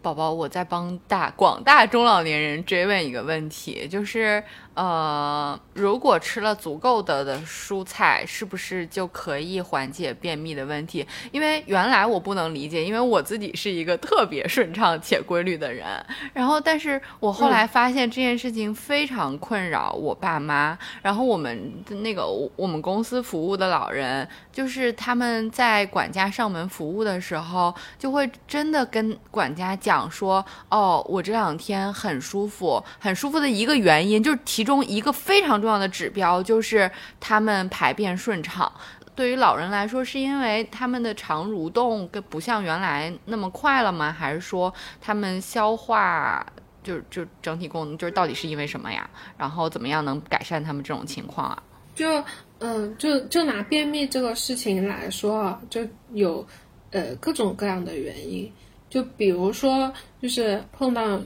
宝宝，我在帮大广大中老年人追问一个问题，就是呃，如果吃了足够的的蔬菜，是不是就可以缓解便秘的问题？因为原来我不能理解，因为我自己是一个特别顺畅且规律的人，然后但是我后来发现这件事情非常困扰我爸妈，然后我们的那个我们公司服务的老人，就是他们在管家上门服务的时候，就会真的跟管家讲说，哦，我这两天很舒服，很舒服的一个原因，就是其中一个非常重要的指标就是他们排便顺畅。对于老人来说，是因为他们的肠蠕动跟不像原来那么快了吗？还是说他们消化就就整体功能就是到底是因为什么呀？然后怎么样能改善他们这种情况啊？就嗯、就就拿便秘这个事情来说啊，就有呃各种各样的原因。就比如说，就是碰到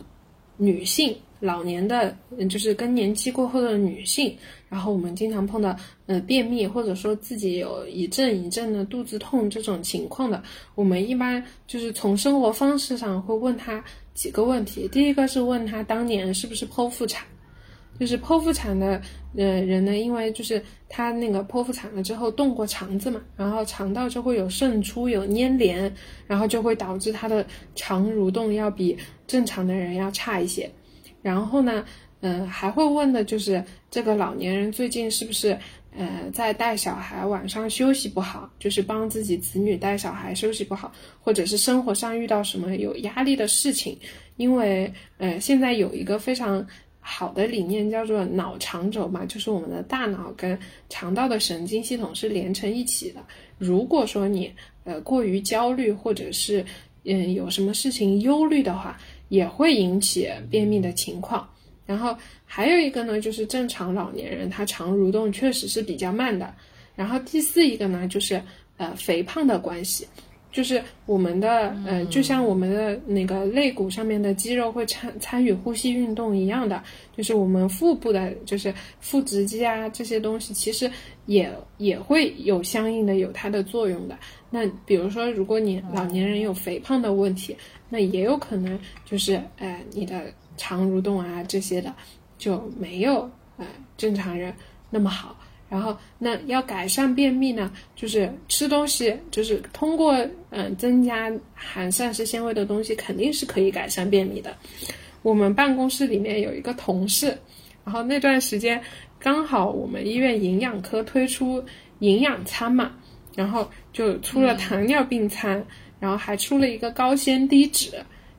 女性老年的，嗯就是更年期过后的女性，然后我们经常碰到呃便秘，或者说自己有一阵一阵的肚子痛这种情况的，我们一般就是从生活方式上会问她几个问题。第一个是问她当年是不是剖腹产。就是剖腹产的呃人呢，因为就是他那个剖腹产了之后动过肠子嘛，然后肠道就会有渗出、有粘连，然后就会导致他的肠蠕动要比正常的人要差一些。然后呢，呃，还会问的就是这个老年人最近是不是呃在带小孩，晚上休息不好，就是帮自己子女带小孩休息不好，或者是生活上遇到什么有压力的事情。因为呃现在有一个非常好的理念叫做脑肠轴嘛，就是我们的大脑跟肠道的神经系统是连成一起的。如果说你呃过于焦虑，或者是嗯有什么事情忧虑的话，也会引起便秘的情况。然后还有一个呢，就是正常老年人他肠蠕动确实是比较慢的。然后第四一个呢，就是呃肥胖的关系。就是我们的，呃，就像我们的那个肋骨上面的肌肉会参参与呼吸运动一样的，就是我们腹部的，就是腹直肌啊这些东西，其实也也会有相应的有它的作用的。那比如说，如果你老年人有肥胖的问题，那也有可能就是，呃，你的肠蠕动啊这些的就没有呃正常人那么好。然后，那要改善便秘呢，就是吃东西，就是通过嗯、增加含膳食纤维的东西，肯定是可以改善便秘的。我们办公室里面有一个同事，然后那段时间刚好我们医院营养科推出营养餐嘛，然后就出了糖尿病餐，然后还出了一个高纤低脂。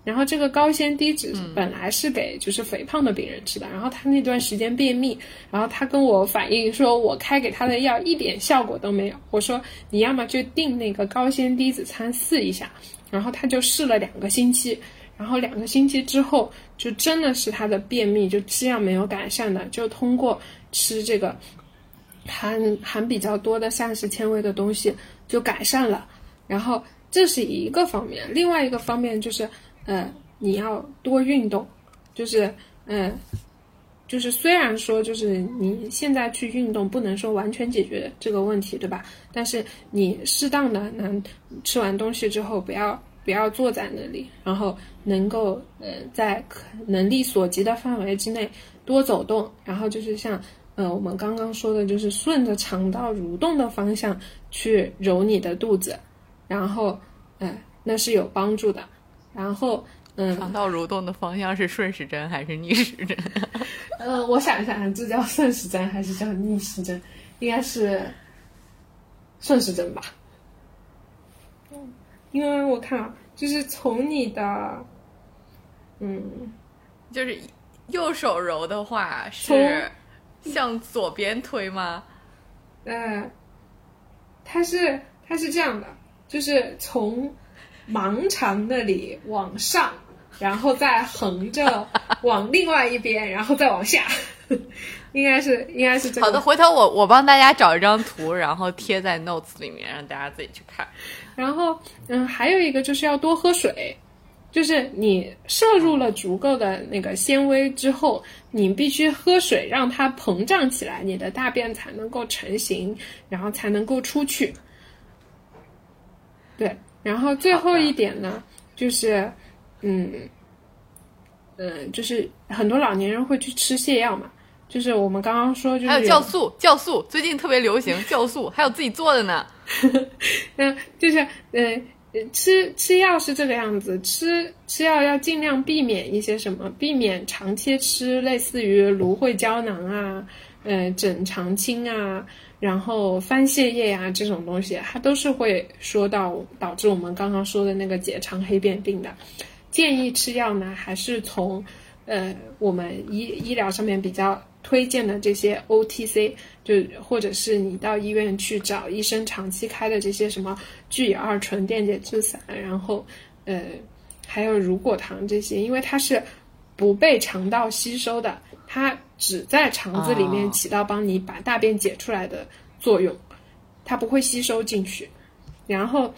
然后这个高纤低脂本来是给就是肥胖的病人吃的，然后他那段时间便秘，然后他跟我反映说，我开给他的药一点效果都没有。我说你要么就定那个高纤低脂餐试一下，然后他就试了两个星期，然后两个星期之后就真的是他的便秘就质量没有改善的，就通过吃这个含含比较多的膳食纤维的东西就改善了。然后这是一个方面，另外一个方面就是。呃，你要多运动，就是，嗯、就是虽然说就是你现在去运动不能说完全解决这个问题，对吧？但是你适当的能吃完东西之后，不要不要坐在那里，然后能够呃在可能力所及的范围之内多走动，然后就是像呃我们刚刚说的，就是顺着肠道蠕动的方向去揉你的肚子，然后呃那是有帮助的。然后，嗯，肠道蠕动的方向是顺时针还是逆时针？呃，我想一想，这叫顺时针还是叫逆时针？应该是顺时针吧。嗯，因为我看啊，就是从你的，嗯，就是右手揉的话是向左边推吗？呃，它是它是这样的，就是从盲肠那里往上，然后再横着往另外一边，然后再往下，应该是应该是这个。好的，回头我我帮大家找一张图，然后贴在 notes 里面，让大家自己去看。然后，嗯，还有一个就是要多喝水，就是你摄入了足够的那个纤维之后，你必须喝水，让它膨胀起来，你的大便才能够成型，然后才能够出去。对，然后最后一点呢，就是，嗯，嗯，就是很多老年人会去吃泻药嘛，就是我们刚刚说，就是还有酵素，酵素最近特别流行，酵素还有自己做的呢。嗯，就是嗯，呃吃吃药是这个样子，吃吃药要尽量避免一些什么，避免长期吃类似于芦荟胶囊啊，呃，整肠清啊，然后番泻叶呀、这种东西，它都是会说到导致我们刚刚说的那个结肠黑变病的。建议吃药呢，还是从呃我们医医疗上面比较推荐的这些 OTC，就或者是你到医院去找医生长期开的这些什么聚乙二醇电解质散，然后呃还有乳果糖这些，因为它是不被肠道吸收的，它只在肠子里面起到帮你把大便解出来的作用，它不会吸收进去。然后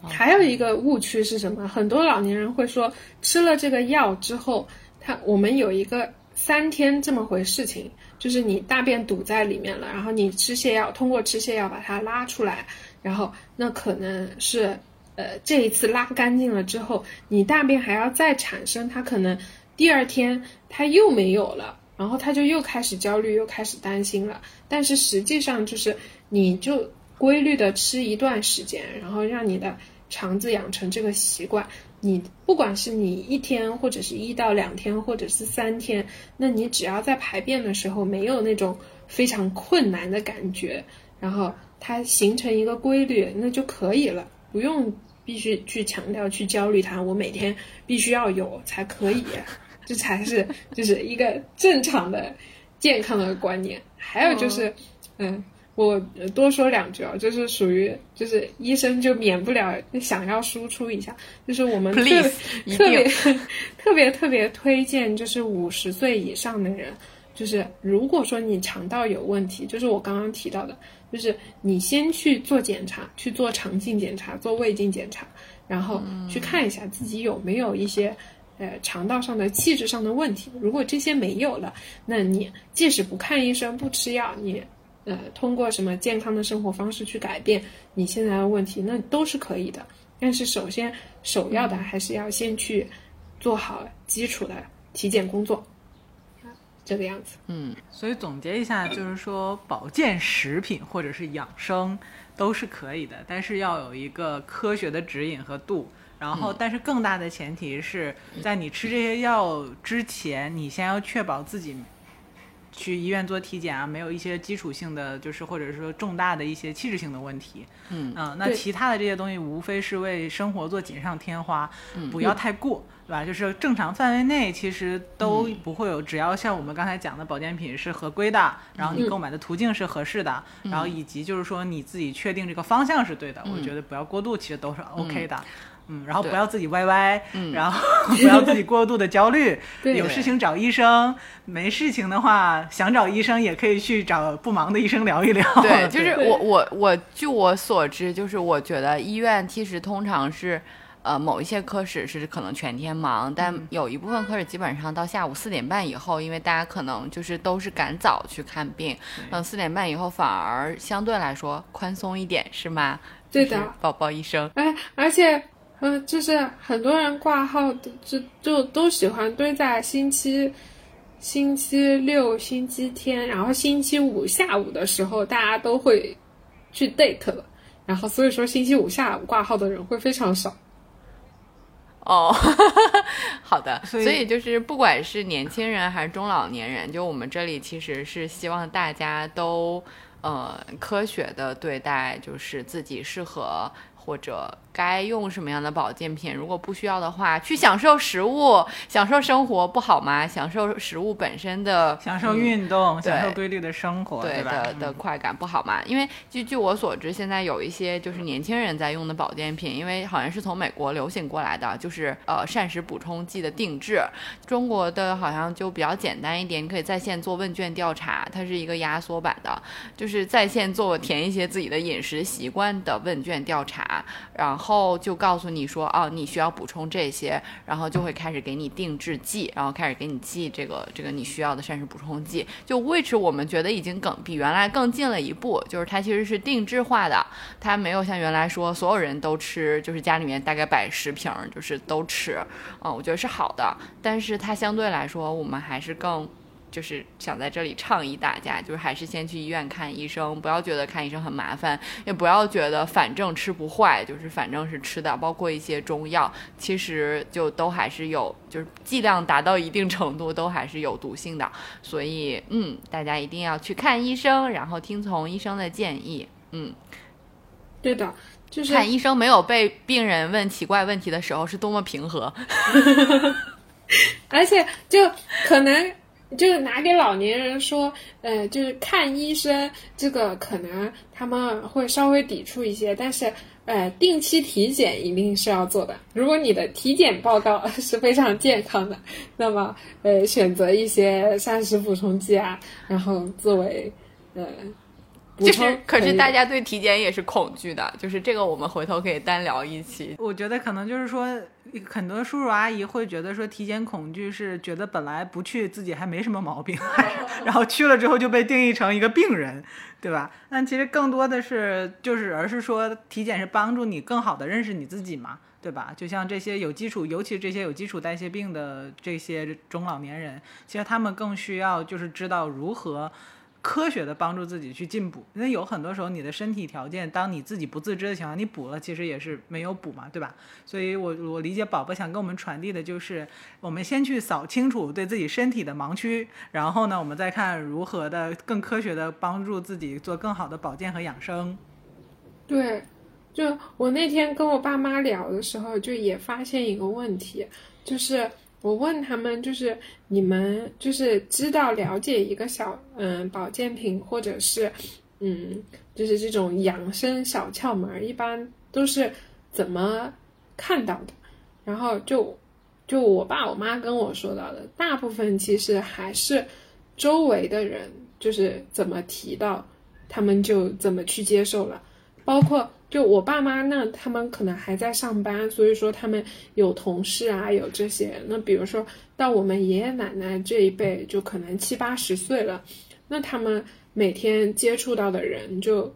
还有一个误区是什么？很多老年人会说，吃了这个药之后，他我们有一个三天这么回事情，就是你大便堵在里面了，然后你吃泻药，通过吃泻药把它拉出来，然后那可能是呃这一次拉干净了之后，你大便还要再产生，它可能第二天它又没有了。然后他就又开始焦虑，又开始担心了。但是实际上就是，你就规律的吃一段时间，然后让你的肠子养成这个习惯。你不管是你一天，或者是一到两天，或者是三天，那你只要在排便的时候没有那种非常困难的感觉，然后它形成一个规律，那就可以了，不用必须去强调去焦虑它，我每天必须要有才可以。这才是就是一个正常的、健康的观念。还有就是，嗯，我多说两句啊，就是属于就是医生就免不了想要输出一下，就是我们特特别 特别特别推荐，就是五十岁以上的人，就是如果说你肠道有问题，就是我刚刚提到的，就是你先去做检查，去做肠镜检查，做胃镜检查，然后去看一下自己有没有一些。呃，肠道上的气质上的问题，如果这些没有了，那你即使不看医生、不吃药，你呃通过什么健康的生活方式去改变你现在的问题，那都是可以的。但是首先首要的还是要先去做好基础的体检工作，啊，这个样子。嗯所以总结一下，就是说保健食品或者是养生都是可以的，但是要有一个科学的指引和度。然后，但是更大的前提是在你吃这些药之前，你先要确保自己去医院做体检啊，没有一些基础性的，就是或者说重大的一些器质性的问题。嗯那其他的这些东西无非是为生活做锦上添花，不要太过，对吧？就是正常范围内，其实都不会有，只要像我们刚才讲的保健品是合规的，然后你购买的途径是合适的，然后以及就是说你自己确定这个方向是对的，我觉得不要过度，其实都是 OK 的。嗯，然后不要自己歪歪，嗯。然后不要自己过度的焦虑，对。有事情找医生，没事情的话想找医生也可以去找不忙的医生聊一聊。对，就是我我我据我所知，就是我觉得医院其实通常是。呃，某一些科室是可能全天忙，但有一部分科室基本上到下午四点半以后，因为大家可能就是都是赶早去看病，嗯，四点半以后反而相对来说宽松一点，是吗？对的。宝宝医生，哎，而且，嗯、就是很多人挂号的就就都喜欢堆在星期星期六、星期天，然后星期五下午的时候，大家都会去 date 了，然后所以说星期五下午挂号的人会非常少。哦，好的，所以所以就是不管是年轻人还是中老年人，就我们这里其实是希望大家都呃科学的对待，就是自己适合或者该用什么样的保健品。如果不需要的话，去享受食物、享受生活不好吗？享受食物本身的享受运动，对享受规律的生活，对吧？的的快感不好吗？因为据据我所知，现在有一些就是年轻人在用的保健品，因为好像是从美国流行过来的，就是呃膳食补充剂的定制。中国的好像就比较简单一点，你可以在线做问卷调查，它是一个压缩版的，就是在线做填一些自己的饮食习惯的问卷调查，然后就告诉你说，哦，你需要补充这些，然后就会开始给你定制剂，然后开始给你寄这个这个你需要的膳食补充剂。就 which 我们觉得已经更比原来更近了一步，就是它其实是定制化的，它没有像原来说所有人都吃，就是家里面大概摆十瓶，就是都吃，嗯，我觉得是好的，但是它相对来说，我们还是更。就是想在这里倡议大家，就是还是先去医院看医生，不要觉得看医生很麻烦，也不要觉得反正吃不坏，就是反正是吃的，包括一些中药，其实就都还是有，就是剂量达到一定程度都还是有毒性的，所以嗯，大家一定要去看医生，然后听从医生的建议，嗯，对的，就是看医生没有被病人问奇怪问题的时候是多么平和，而且就可能就是拿给老年人说，呃，就是看医生这个可能他们会稍微抵触一些，但是呃，定期体检一定是要做的。如果你的体检报告是非常健康的，那么呃，选择一些膳食补充剂啊，然后作为呃。补充就是，可是大家对体检也是恐惧的，就是这个我们回头可以单聊一期。我觉得可能就是说，很多叔叔阿姨会觉得说体检恐惧是觉得本来不去自己还没什么毛病，然后去了之后就被定义成一个病人，对吧？但其实更多的是就是而是说体检是帮助你更好的认识你自己嘛，对吧？就像这些有基础，尤其这些有基础代谢病的这些中老年人，其实他们更需要就是知道如何。科学的帮助自己去进补，因为有很多时候你的身体条件，当你自己不自知的情况下，你补了其实也是没有补嘛，对吧？所以我我理解宝宝想跟我们传递的就是，我们先去扫清楚对自己身体的盲区，然后呢，我们再看如何的更科学的帮助自己做更好的保健和养生。对，就我那天跟我爸妈聊的时候，就也发现一个问题，就是我问他们，就是你们就是知道了解一个小嗯保健品，或者是嗯就是这种养生小窍门，一般都是怎么看到的？然后就就我爸我妈跟我说到的，大部分其实还是周围的人就是怎么提到，他们就怎么去接受了。包括就我爸妈那，他们可能还在上班，所以说他们有同事啊，有这些。那比如说到我们爷爷奶奶这一辈，就可能七八十岁了，那他们每天接触到的人就，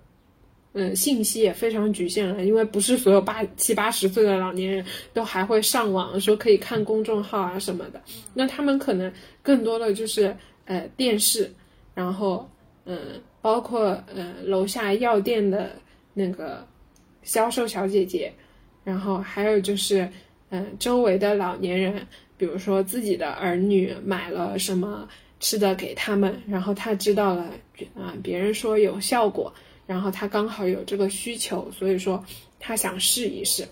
嗯，信息也非常局限了，因为不是所有八七八十岁的老年人都还会上网，说可以看公众号啊什么的。那他们可能更多的就是呃电视，然后嗯，包括呃楼下药店的。那个销售小姐姐，然后还有就是，嗯，周围的老年人，比如说自己的儿女买了什么吃的给他们，然后他知道了，啊，别人说有效果，然后他刚好有这个需求，所以说他想试一试。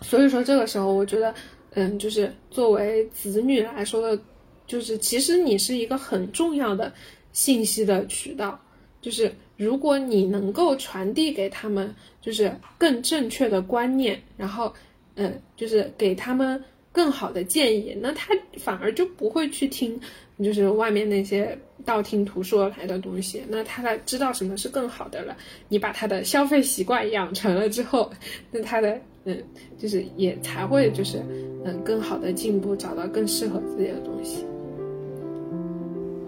所以说这个时候，我觉得，嗯，就是作为子女来说的，就是其实你是一个很重要的信息的渠道，就是。如果你能够传递给他们，就是更正确的观念，然后，嗯，就是给他们更好的建议，那他反而就不会去听，就是外面那些道听途说来的东西。那他的知道什么是更好的了，你把他的消费习惯养成了之后，那他的嗯，就是也才会就是嗯更好的进步，找到更适合自己的东西。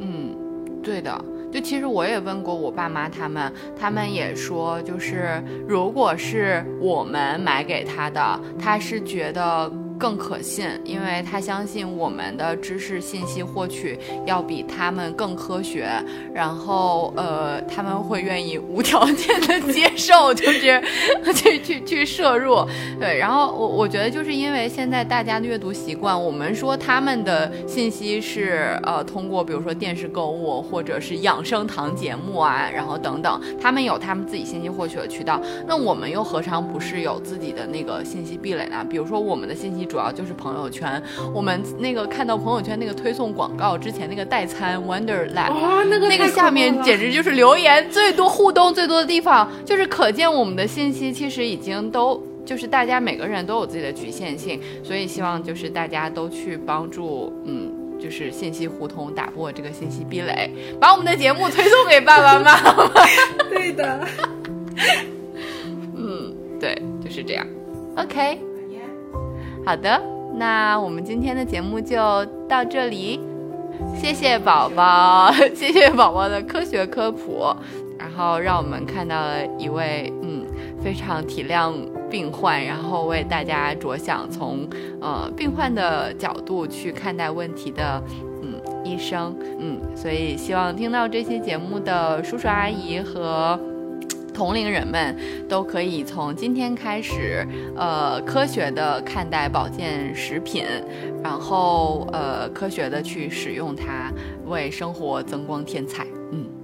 嗯，对的。就其实我也问过我爸妈他们，他们也说，就是如果是我们买给他的，他是觉得更可信，因为他相信我们的知识信息获取要比他们更科学，然后呃他们会愿意无条件的接受，就是去去去摄入，对，然后我我觉得就是因为现在大家的阅读习惯，我们说他们的信息是呃通过比如说电视购物或者是养生堂节目啊，然后等等，他们有他们自己信息获取的渠道，那我们又何尝不是有自己的那个信息壁垒呢？比如说我们的信息主要就是朋友圈，我们那个看到朋友圈那个推送广告之前那个代餐 Wonderland，哇，那个那个下面简直就是留言最多、互动最多的地方，就是可见我们的信息其实已经都。就是大家每个人都有自己的局限性，所以希望就是大家都去帮助，嗯，就是信息互通，打破这个信息壁垒，把我们的节目推送给爸爸妈妈。对的。嗯，对，就是这样。OK，好的，那我们今天的节目就到这里，谢谢宝宝，谢谢宝宝的科学科普，然后让我们看到了一位嗯非常体谅病患，然后为大家着想，从呃病患的角度去看待问题的嗯医生，嗯，所以希望听到这期节目的叔叔阿姨和。同龄人们都可以从今天开始，呃，科学的看待保健食品，然后呃，科学的去使用它，为生活增光添彩。嗯。